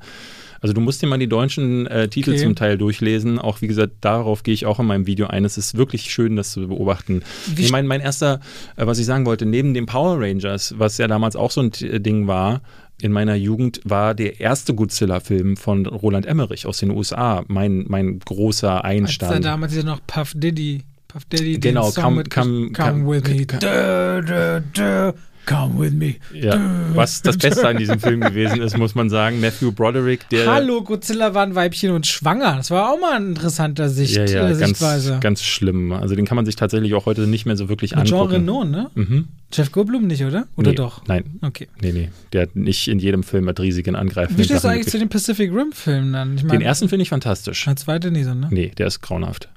Also du musst dir mal die deutschen äh, Titel okay. zum Teil durchlesen. Auch wie gesagt, darauf gehe ich auch in meinem Video ein. Es ist wirklich schön, das zu beobachten. Wie ich mein, mein erster, äh, was ich sagen wollte, neben den Power Rangers, was ja damals auch so ein Ding war, in meiner Jugend war der erste Godzilla-Film von Roland Emmerich aus den USA mein, mein großer Einstand. Als er damals ja noch Puff Diddy Puff Daddy genau, come, come, come, come with me. Come, da, da, Come with me. Ja, was das Beste an diesem Film gewesen ist, muss man sagen. Matthew Broderick, der. Hallo, Godzilla war ein Weibchen und schwanger. Das war auch mal ein interessanter Sicht, ja, ja, äh, ganz, Sichtweise. Ganz schlimm. Also den kann man sich tatsächlich auch heute nicht mehr so wirklich Mit angucken. Jean Renault, ne? Mhm. Jeff Goldblum nicht, oder? Oder nee, doch? Nein. Okay. Nee, nee. Der hat nicht in jedem Film mit riesigen Angreifen. Wie stehst du eigentlich zu den Pacific Rim-Filmen dann? Ich mein, den ersten finde ich fantastisch. Der zweite nie so, ne? Nee, der ist grauenhaft.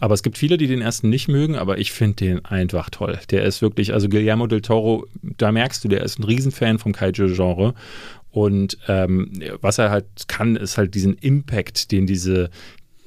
Aber es gibt viele, die den ersten nicht mögen, aber ich finde den einfach toll. Der ist wirklich, also Guillermo del Toro, da merkst du, der ist ein Riesenfan vom Kaiju-Genre. Und ähm, was er halt kann, ist halt diesen Impact, den diese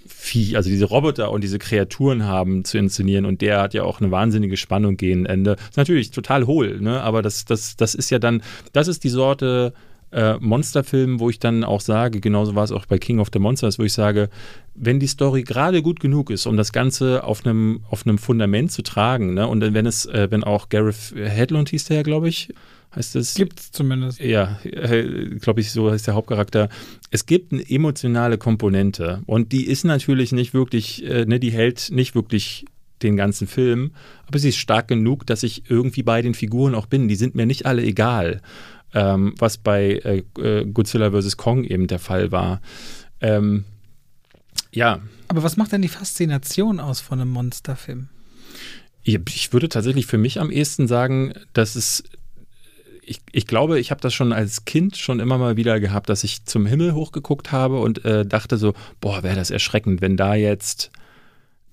Vieh, also diese Roboter und diese Kreaturen haben, zu inszenieren. Und der hat ja auch eine wahnsinnige Spannung gegen Ende. Ist natürlich total hohl, ne? Aber das, das, das ist ja dann, das ist die Sorte äh, Monsterfilmen, wo ich dann auch sage, genauso war es auch bei King of the Monsters, wo ich sage, wenn die Story gerade gut genug ist, um das Ganze auf einem auf einem Fundament zu tragen, ne? und wenn es, äh, wenn auch Gareth Hedlund hieß der glaube ich, heißt es. Gibt's zumindest. Ja, äh, glaube ich, so heißt der Hauptcharakter. Es gibt eine emotionale Komponente und die ist natürlich nicht wirklich, äh, ne, die hält nicht wirklich den ganzen Film, aber sie ist stark genug, dass ich irgendwie bei den Figuren auch bin. Die sind mir nicht alle egal ähm, was bei äh, äh Godzilla vs. Kong eben der Fall war. Ähm, ja. Aber was macht denn die Faszination aus von einem Monsterfilm? Ich würde tatsächlich für mich am ehesten sagen, dass es ich, ich, glaube, ich habe das schon als Kind schon immer mal wieder gehabt, dass ich zum Himmel hochgeguckt habe und äh, dachte so, boah, wäre das erschreckend, wenn da jetzt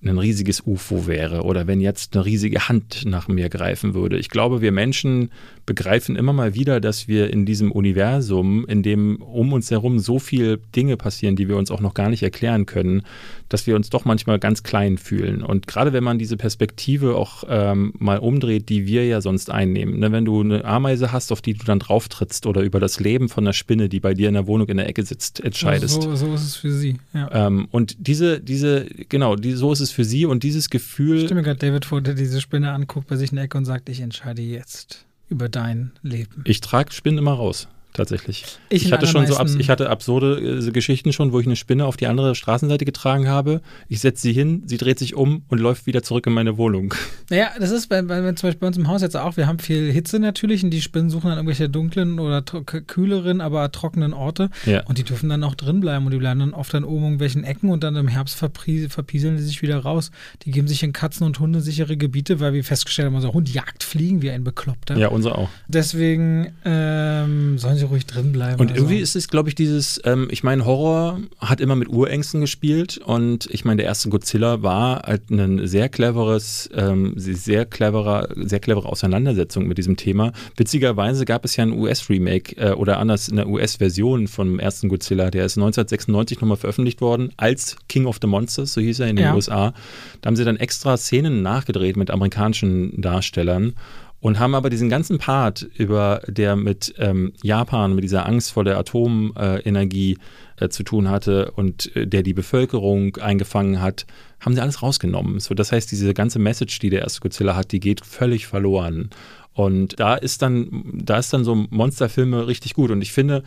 ein riesiges UFO wäre oder wenn jetzt eine riesige Hand nach mir greifen würde. Ich glaube, wir Menschen begreifen immer mal wieder, dass wir in diesem Universum, in dem um uns herum so viele Dinge passieren, die wir uns auch noch gar nicht erklären können, dass wir uns doch manchmal ganz klein fühlen. Und gerade wenn man diese Perspektive auch ähm, mal umdreht, die wir ja sonst einnehmen, ne? wenn du eine Ameise hast, auf die du dann drauf trittst oder über das Leben von einer Spinne, die bei dir in der Wohnung in der Ecke sitzt, entscheidest. So, so ist es für sie. Ja. Ähm, und diese, diese, genau, die, so ist es für sie und dieses Gefühl. Ich stimme gerade David vor, der diese Spinne anguckt bei sich in der Ecke und sagt, ich entscheide jetzt über dein Leben? Ich trage Spinnen immer raus tatsächlich. Ich, ich hatte schon so abs ich hatte absurde äh, Geschichten schon, wo ich eine Spinne auf die andere Straßenseite getragen habe. Ich setze sie hin, sie dreht sich um und läuft wieder zurück in meine Wohnung. Naja, das ist bei, bei, zum Beispiel bei uns im Haus jetzt auch. Wir haben viel Hitze natürlich und die Spinnen suchen dann irgendwelche dunklen oder kühleren, aber trockenen Orte. Ja. Und die dürfen dann auch drin bleiben und die bleiben dann oft dann oben in irgendwelchen Ecken und dann im Herbst verpieseln die sich wieder raus. Die geben sich in Katzen- und Hunde sichere Gebiete, weil wir festgestellt haben, unser Hund jagt Fliegen wie ein Bekloppter. Ja, unser auch. Deswegen ähm, sollen sie ruhig drin bleiben. Und irgendwie so. ist es, glaube ich, dieses, ähm, ich meine, Horror hat immer mit Urängsten gespielt und ich meine, der erste Godzilla war halt ein sehr cleveres, ähm, sehr cleverer, sehr clevere Auseinandersetzung mit diesem Thema. Witzigerweise gab es ja ein US-Remake äh, oder anders eine US-Version vom ersten Godzilla, der ist 1996 nochmal veröffentlicht worden als King of the Monsters, so hieß er in den ja. USA. Da haben sie dann extra Szenen nachgedreht mit amerikanischen Darstellern und haben aber diesen ganzen Part über der mit ähm, Japan, mit dieser Angst vor der Atomenergie äh, zu tun hatte und äh, der die Bevölkerung eingefangen hat, haben sie alles rausgenommen. So, das heißt, diese ganze Message, die der erste Godzilla hat, die geht völlig verloren. Und da ist dann, da ist dann so Monsterfilme richtig gut. Und ich finde,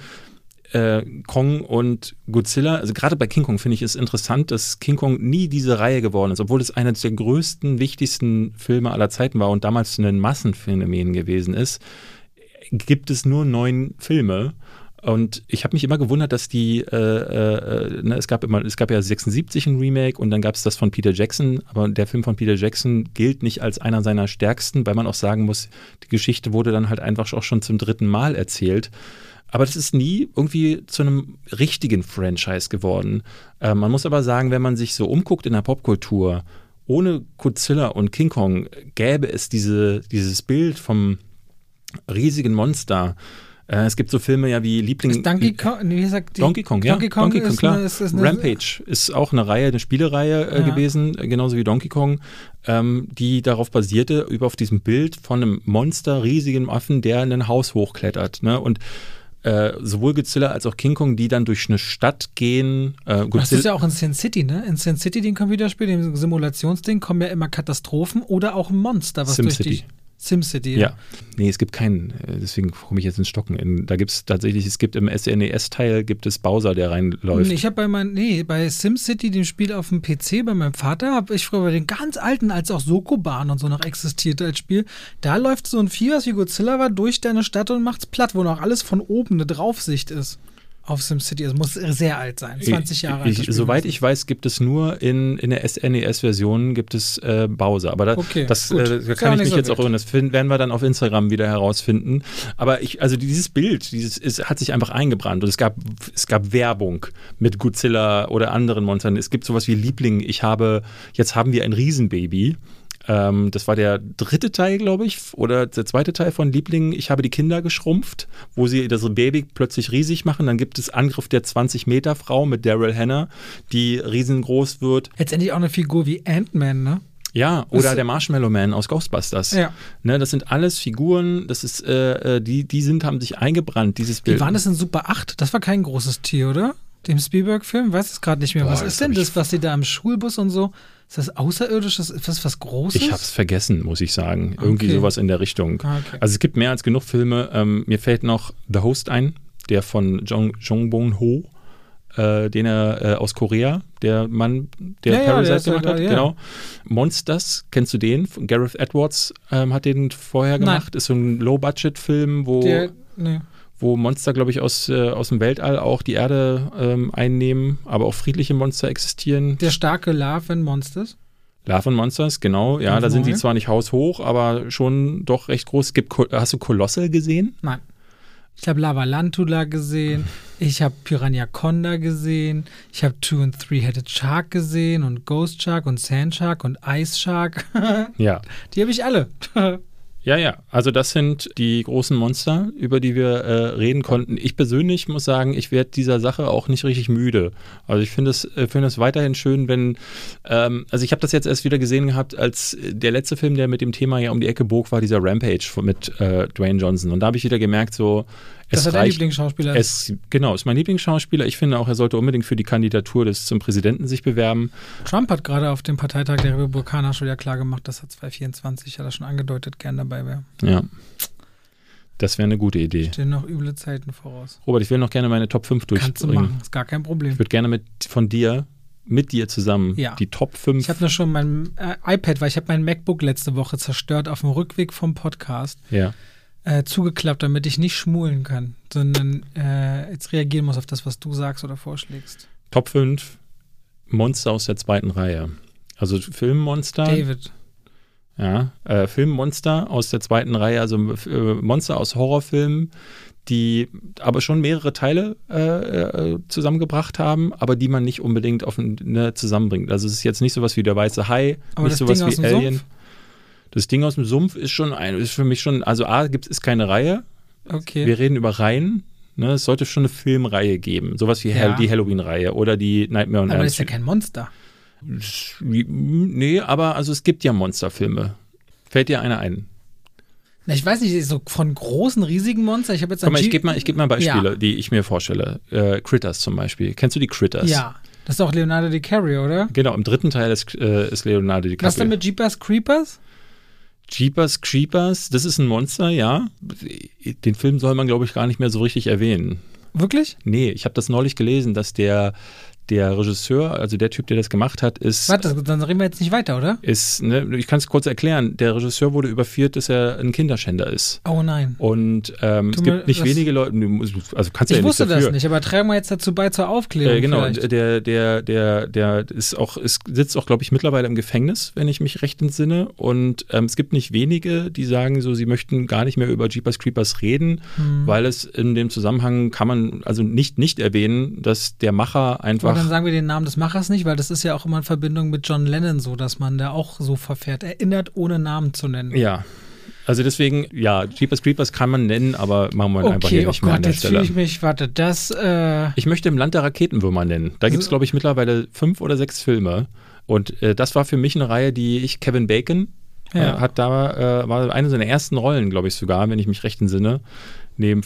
äh, Kong und Godzilla, also gerade bei King Kong finde ich es interessant, dass King Kong nie diese Reihe geworden ist, obwohl es einer der größten, wichtigsten Filme aller Zeiten war und damals ein Massenphänomen gewesen ist, gibt es nur neun Filme. Und ich habe mich immer gewundert, dass die, äh, äh, ne, es gab immer, es gab ja 76 ein Remake und dann gab es das von Peter Jackson, aber der Film von Peter Jackson gilt nicht als einer seiner stärksten, weil man auch sagen muss, die Geschichte wurde dann halt einfach auch schon zum dritten Mal erzählt. Aber das ist nie irgendwie zu einem richtigen Franchise geworden. Äh, man muss aber sagen, wenn man sich so umguckt in der Popkultur, ohne Godzilla und King Kong gäbe es diese, dieses Bild vom riesigen Monster. Äh, es gibt so Filme ja wie Liebling. Ist Donkey Kong, wie sagt die? Donkey Kong, ja. Donkey Kong, Donkey Kong klar. Eine, ist, ist Rampage ist auch eine Reihe, eine Spielereihe äh, ja. gewesen, genauso wie Donkey Kong, ähm, die darauf basierte, über auf diesem Bild von einem Monster, riesigen Affen, der in ein Haus hochklettert. Ne? Und äh, sowohl Godzilla als auch King Kong, die dann durch eine Stadt gehen. Äh, das ist ja auch in Sin City, ne? In Sin City, dem Computerspiel, dem Simulationsding, kommen ja immer Katastrophen oder auch Monster, was Sim durch City. SimCity. Ja. ja. Nee, es gibt keinen, äh, deswegen komme ich jetzt ins Stocken. In, da gibt es tatsächlich, es gibt im SNES-Teil gibt es Bowser, der reinläuft. Ich habe bei meinem, nee, bei SimCity, dem Spiel auf dem PC, bei meinem Vater, habe ich früher bei den ganz alten, als auch Sokoban und so noch existierte als Spiel, da läuft so ein Vieh, was wie Godzilla war, durch deine Stadt und macht's platt, wo noch alles von oben eine Draufsicht ist auf SimCity. Es muss sehr alt sein, 20 Jahre alt. Ich, soweit ich weiß, gibt es nur in, in der SNES-Version gibt es äh, Bowser. Aber da, okay, das äh, da kann ich mich so jetzt wild. auch irren. Das werden wir dann auf Instagram wieder herausfinden. Aber ich, also dieses Bild, dieses ist, hat sich einfach eingebrannt und es gab, es gab Werbung mit Godzilla oder anderen Monstern. Es gibt sowas wie Liebling. Ich habe, jetzt haben wir ein Riesenbaby. Ähm, das war der dritte Teil, glaube ich, oder der zweite Teil von Liebling. Ich habe die Kinder geschrumpft, wo sie das Baby plötzlich riesig machen. Dann gibt es Angriff der 20-Meter-Frau mit Daryl Hannah, die riesengroß wird. Letztendlich auch eine Figur wie Ant-Man, ne? Ja, oder der Marshmallow Man aus Ghostbusters. Ja. Ne, das sind alles Figuren, das ist, äh, äh die, die sind, haben sich eingebrannt, dieses Bild. Wie waren das in Super 8? Das war kein großes Tier, oder? Dem Spielberg-Film? Weiß es gerade nicht mehr. Boah, was ist denn das, was sie da im Schulbus und so ist das außerirdisches? Ist das was Großes? Ich habe es vergessen, muss ich sagen. Irgendwie okay. sowas in der Richtung. Ah, okay. Also es gibt mehr als genug Filme. Ähm, mir fällt noch The Host ein, der von Jong, Jong Bong Ho, äh, den er äh, aus Korea, der Mann, der ja, Parasite ja, der gemacht hat. Ja. Genau. Monsters, kennst du den? Gareth Edwards ähm, hat den vorher gemacht. Nein. Ist so ein Low-Budget-Film, wo. Der, nee wo Monster, glaube ich, aus, äh, aus dem Weltall auch die Erde ähm, einnehmen, aber auch friedliche Monster existieren. Der starke Larven Monsters? Larven Monsters, genau. Ja, Und da sind sie zwar nicht haushoch, aber schon doch recht groß. Es gibt, hast du Kolossal gesehen? Nein. Ich habe Lavalantula gesehen, ich habe Piranha Conda gesehen, ich habe Two and Three-Headed Shark gesehen und Ghost Shark und Sand Shark und Ice Shark. ja. Die habe ich alle. Ja, ja, also das sind die großen Monster, über die wir äh, reden konnten. Ich persönlich muss sagen, ich werde dieser Sache auch nicht richtig müde. Also ich finde es, äh, find es weiterhin schön, wenn, ähm, also ich habe das jetzt erst wieder gesehen gehabt, als der letzte Film, der mit dem Thema ja um die Ecke bog, war dieser Rampage mit äh, Dwayne Johnson. Und da habe ich wieder gemerkt, so, dass er dein Lieblingsschauspieler ist. genau, ist mein Lieblingsschauspieler. Ich finde auch, er sollte unbedingt für die Kandidatur des zum Präsidenten sich bewerben. Trump hat gerade auf dem Parteitag der Republikaner schon ja klar gemacht, dass er 2024, hat er schon angedeutet, gern dabei wäre. Ja. Das wäre eine gute Idee. Stehen noch üble Zeiten voraus. Robert, ich will noch gerne meine Top 5 durchbringen. Kannst du machen, ist gar kein Problem. Ich würde gerne mit von dir mit dir zusammen ja. die Top 5. Ich habe nur schon mein äh, iPad, weil ich habe mein MacBook letzte Woche zerstört auf dem Rückweg vom Podcast. Ja äh, zugeklappt, damit ich nicht schmulen kann, sondern äh, jetzt reagieren muss auf das, was du sagst oder vorschlägst. Top 5 Monster aus der zweiten Reihe. Also Filmmonster. David. Ja, äh, Filmmonster aus der zweiten Reihe, also äh, Monster aus Horrorfilmen, die aber schon mehrere Teile äh, äh, zusammengebracht haben, aber die man nicht unbedingt auf eine zusammenbringt. Also es ist jetzt nicht sowas wie der weiße Hai, Aber nicht sowas Ding wie Alien. Sumpf? Das Ding aus dem Sumpf ist schon ein, ist für mich schon, also A, gibt es keine Reihe. Okay. Wir reden über Reihen. Ne? Es sollte schon eine Filmreihe geben. Sowas wie Ja. Die Halloween-Reihe oder die Nightmare on aber Elm das ist ja Street. kein Monster. Nee, aber also es gibt ja Monsterfilme. Fällt dir einer ein? Na, ich weiß nicht, so von großen, riesigen Monster. Ich habe jetzt mal, ich gebe mal, ich geb mal Beispiele, Ja. die ich mir vorstelle. Äh, Critters zum Beispiel. Kennst du die Critters? Ja, das ist auch Leonardo DiCaprio, oder? Genau, im dritten Teil ist, äh, ist Leonardo DiCaprio. Was denn mit Jeepers Creepers? Jeepers Creepers, das ist ein Monster, ja. Den Film soll man, glaube ich, gar nicht mehr so richtig erwähnen. Wirklich? Nee, ich habe das neulich gelesen, dass der, der Regisseur, also der Typ, der das gemacht hat, ist. Warte, dann reden wir jetzt nicht weiter, oder? ist ne, ich kann es kurz erklären. Der Regisseur wurde überführt, dass er ein Kinderschänder ist. Oh nein. Und ähm, es gibt nicht wenige Leute, also kannst du Ich ja wusste nichts dafür. das nicht, aber tragen wir jetzt dazu bei zur Aufklärung. Äh, genau, vielleicht. der, der, der, der ist auch, ist, sitzt auch, glaube ich, mittlerweile im Gefängnis, wenn ich mich recht entsinne. Und ähm, es gibt nicht wenige, die sagen, so, sie möchten gar nicht mehr über Jeepers Creepers reden, Hm. weil es in dem Zusammenhang kann man also nicht nicht erwähnen, dass der Macher Aber dann einfach. sagen wir den Namen des Machers nicht, weil das ist ja auch immer in Verbindung mit John Lennon so, dass man da auch so verfährt. Erinnert, ohne Namen zu nennen. Ja. Also deswegen, ja, Jeepers Creepers kann man nennen, aber machen wir einfach Okay, hier oh nicht mehr an Gott, der jetzt fühle Stelle. ich mich, warte, das, äh, Ich möchte im Land der Raketenwürmer nennen. Da gibt es, glaube ich, mittlerweile fünf oder sechs Filme. Und äh, das war für mich eine Reihe, die ich, Kevin Bacon, Ja. äh, hat da, äh, war eine seiner ersten Rollen, glaube ich sogar, wenn ich mich recht entsinne. Neben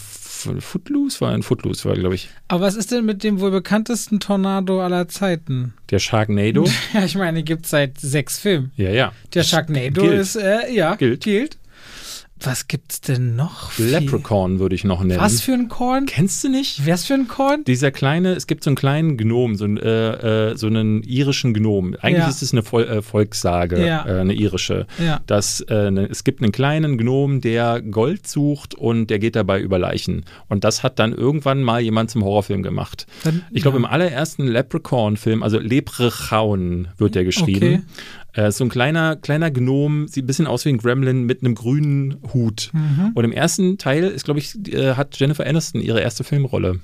Footloose war ein Footloose, war, glaube ich, aber was ist denn mit dem wohl bekanntesten Tornado aller Zeiten? der Sharknado. Ja, ich meine, gibt seit sechs Filmen. ja, ja. Der Sharknado Gilt. ist, äh, ja, Gilt. gilt. Was gibt's denn noch? Leprechaun würde ich noch nennen. Was für ein Korn? Kennst du nicht? Was für ein Korn? Dieser kleine, es gibt so einen kleinen Gnom, so, einen, äh, äh, so einen irischen Gnom. Eigentlich Ja. ist es eine Vol äh, Volkssage, Ja. äh, eine irische. Ja. dass äh, ne, es gibt einen kleinen Gnom, der Gold sucht und der geht dabei über Leichen. Und das hat dann irgendwann mal jemand zum Horrorfilm gemacht. Dann, Ich glaube, im allerersten Leprechaun-Film, also Leprechaun wird der Okay. Äh, so ein kleiner, kleiner Gnom, sieht ein bisschen aus wie ein Gremlin mit einem grünen Hut. Mhm. Und im ersten Teil ist, glaube ich, äh, hat Jennifer Aniston ihre erste Filmrolle.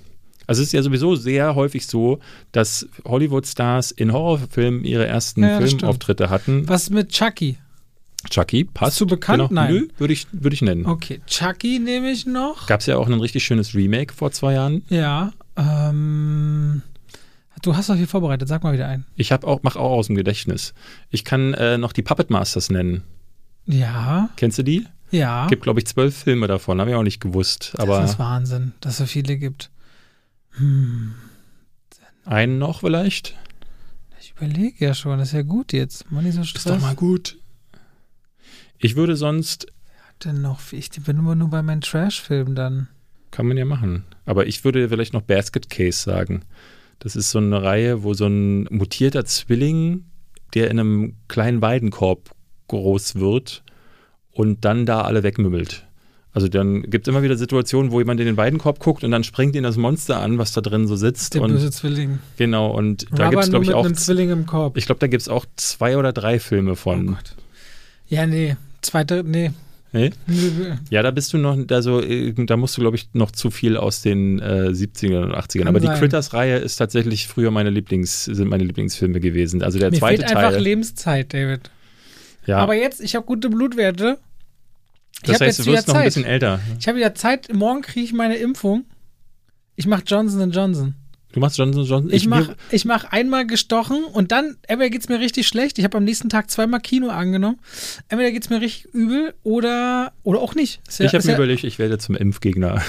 Also es ist ja sowieso sehr häufig so, dass Hollywood-Stars in Horrorfilmen ihre ersten Ja, Filmauftritte hatten. Was mit Chucky? Chucky, passt. Du bekannt? Genau. Nein. Nö, würde ich, würde ich nennen. Okay, Chucky nehme ich noch. Gab es ja auch ein richtig schönes Remake vor zwei Jahren. Ja. Ähm, du hast doch hier vorbereitet, sag mal wieder ein. Ich habe auch, mach auch aus dem Gedächtnis. Ich kann äh, noch die Puppet Masters nennen. Ja, Kennst du die? ja. Gibt, glaube ich, zwölf Filme davon. Habe ich auch nicht gewusst. Aber das ist Wahnsinn, dass es so viele gibt. Hm, einen noch vielleicht? ich überlege ja schon, das ist ja gut jetzt. Nicht so Ist Stress. doch mal gut. Ich würde sonst, denn noch? Ich bin immer nur bei meinen Trash-Filmen dann. kann man ja machen. Aber ich würde vielleicht noch Basket Case sagen. Das ist so eine Reihe, wo so ein mutierter Zwilling, der in einem kleinen Weidenkorb groß wird und dann da alle wegmümmelt. Also dann gibt es immer wieder Situationen, wo jemand in den Weidenkorb guckt und dann springt ihn das Monster an, was da drin so sitzt. Der und böse Zwilling. genau, und da gibt es, glaube ich, auch. Zwilling im Korb. Ich glaube, da gibt es auch zwei oder drei Filme oh von. Gott. Ja, nee. Zweite, nee. Nee, Ja, da bist du noch, also äh, da musst du, glaube ich, noch zu viel aus den äh, 70ern und 80ern. Kann Aber die sein. Critters-Reihe ist tatsächlich früher meine Lieblings, sind meine Lieblingsfilme gewesen. Also der Mir zweite fehlt einfach Teil. Lebenszeit, David. Ja, Aber jetzt, ich habe gute Blutwerte. Ich das heißt, jetzt du wirst noch ein bisschen älter. Ich habe wieder Zeit. Morgen kriege ich meine Impfung. Ich mache Johnson Johnson. Du machst Johnson Johnson. Ich mache mir- ich mach einmal gestochen und dann, entweder geht es mir richtig schlecht. Ich habe am nächsten Tag zweimal Kino angenommen. Entweder geht es mir richtig übel oder, oder auch nicht. Ja- ich habe mir ja, überlegt, ich werde zum Impfgegner.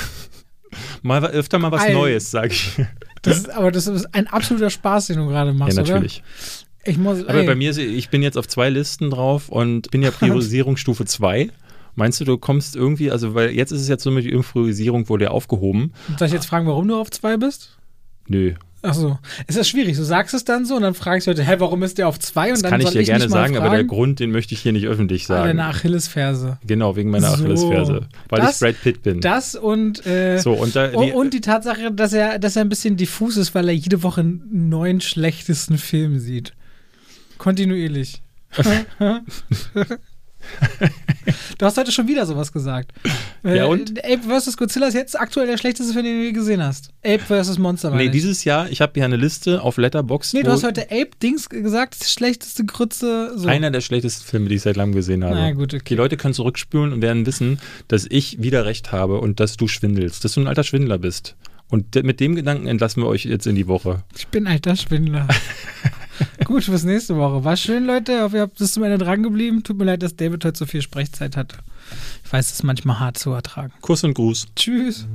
mal öfter mal was Geil. Neues, sage ich. das ist, aber das ist ein absoluter Spaß, den du gerade machst, ja, natürlich. oder? Ich muss, Aber ey, bei mir, ich bin jetzt auf zwei Listen drauf und bin ja Priorisierungsstufe 2. Meinst du, du kommst irgendwie, also weil jetzt ist es jetzt so mit der Priorisierung wurde ja aufgehoben. Soll ich jetzt fragen, warum du auf zwei bist? Nö, Ach so. Es ist schwierig. Du sagst es dann so und dann fragst du Leute, hä, warum ist der auf zwei? Und das dann kann ich dir ich gerne sagen, fragen, aber der Grund, den möchte ich hier nicht öffentlich Ah, sagen. deine Achillesferse. Genau, wegen meiner So. Achillesferse. Weil Das- ich Brad Pitt bin. Das und, äh, so, und, da, oh, die, und die Tatsache, dass er, dass er ein bisschen diffus ist, weil er jede Woche einen neuen schlechtesten Film sieht. Kontinuierlich. du hast heute schon wieder sowas gesagt. Äh, Ja, und? Ape vs. Godzilla ist jetzt aktuell der schlechteste Film, den du je gesehen hast. Ape vs. Monster. meine Nee, dieses Jahr, ich habe hier eine Liste auf Letterboxd. Nee, du hast heute Ape Dings gesagt, das schlechteste Grütze. So. einer der schlechtesten Filme, die ich seit langem gesehen habe. Na gut, okay. Die Leute können zurückspülen und werden wissen, dass ich wieder recht habe und dass du schwindelst, dass du ein alter Schwindler bist. Und mit dem Gedanken entlassen wir euch jetzt in die Woche. Ich bin alter Schwindler. Gut, bis nächste Woche. War schön, Leute. Ich hoffe, ihr habt bis zum Ende dran geblieben. Tut mir leid, dass David heute so viel Sprechzeit hatte. Ich weiß, es ist manchmal hart zu ertragen. Kuss und Gruß. Tschüss.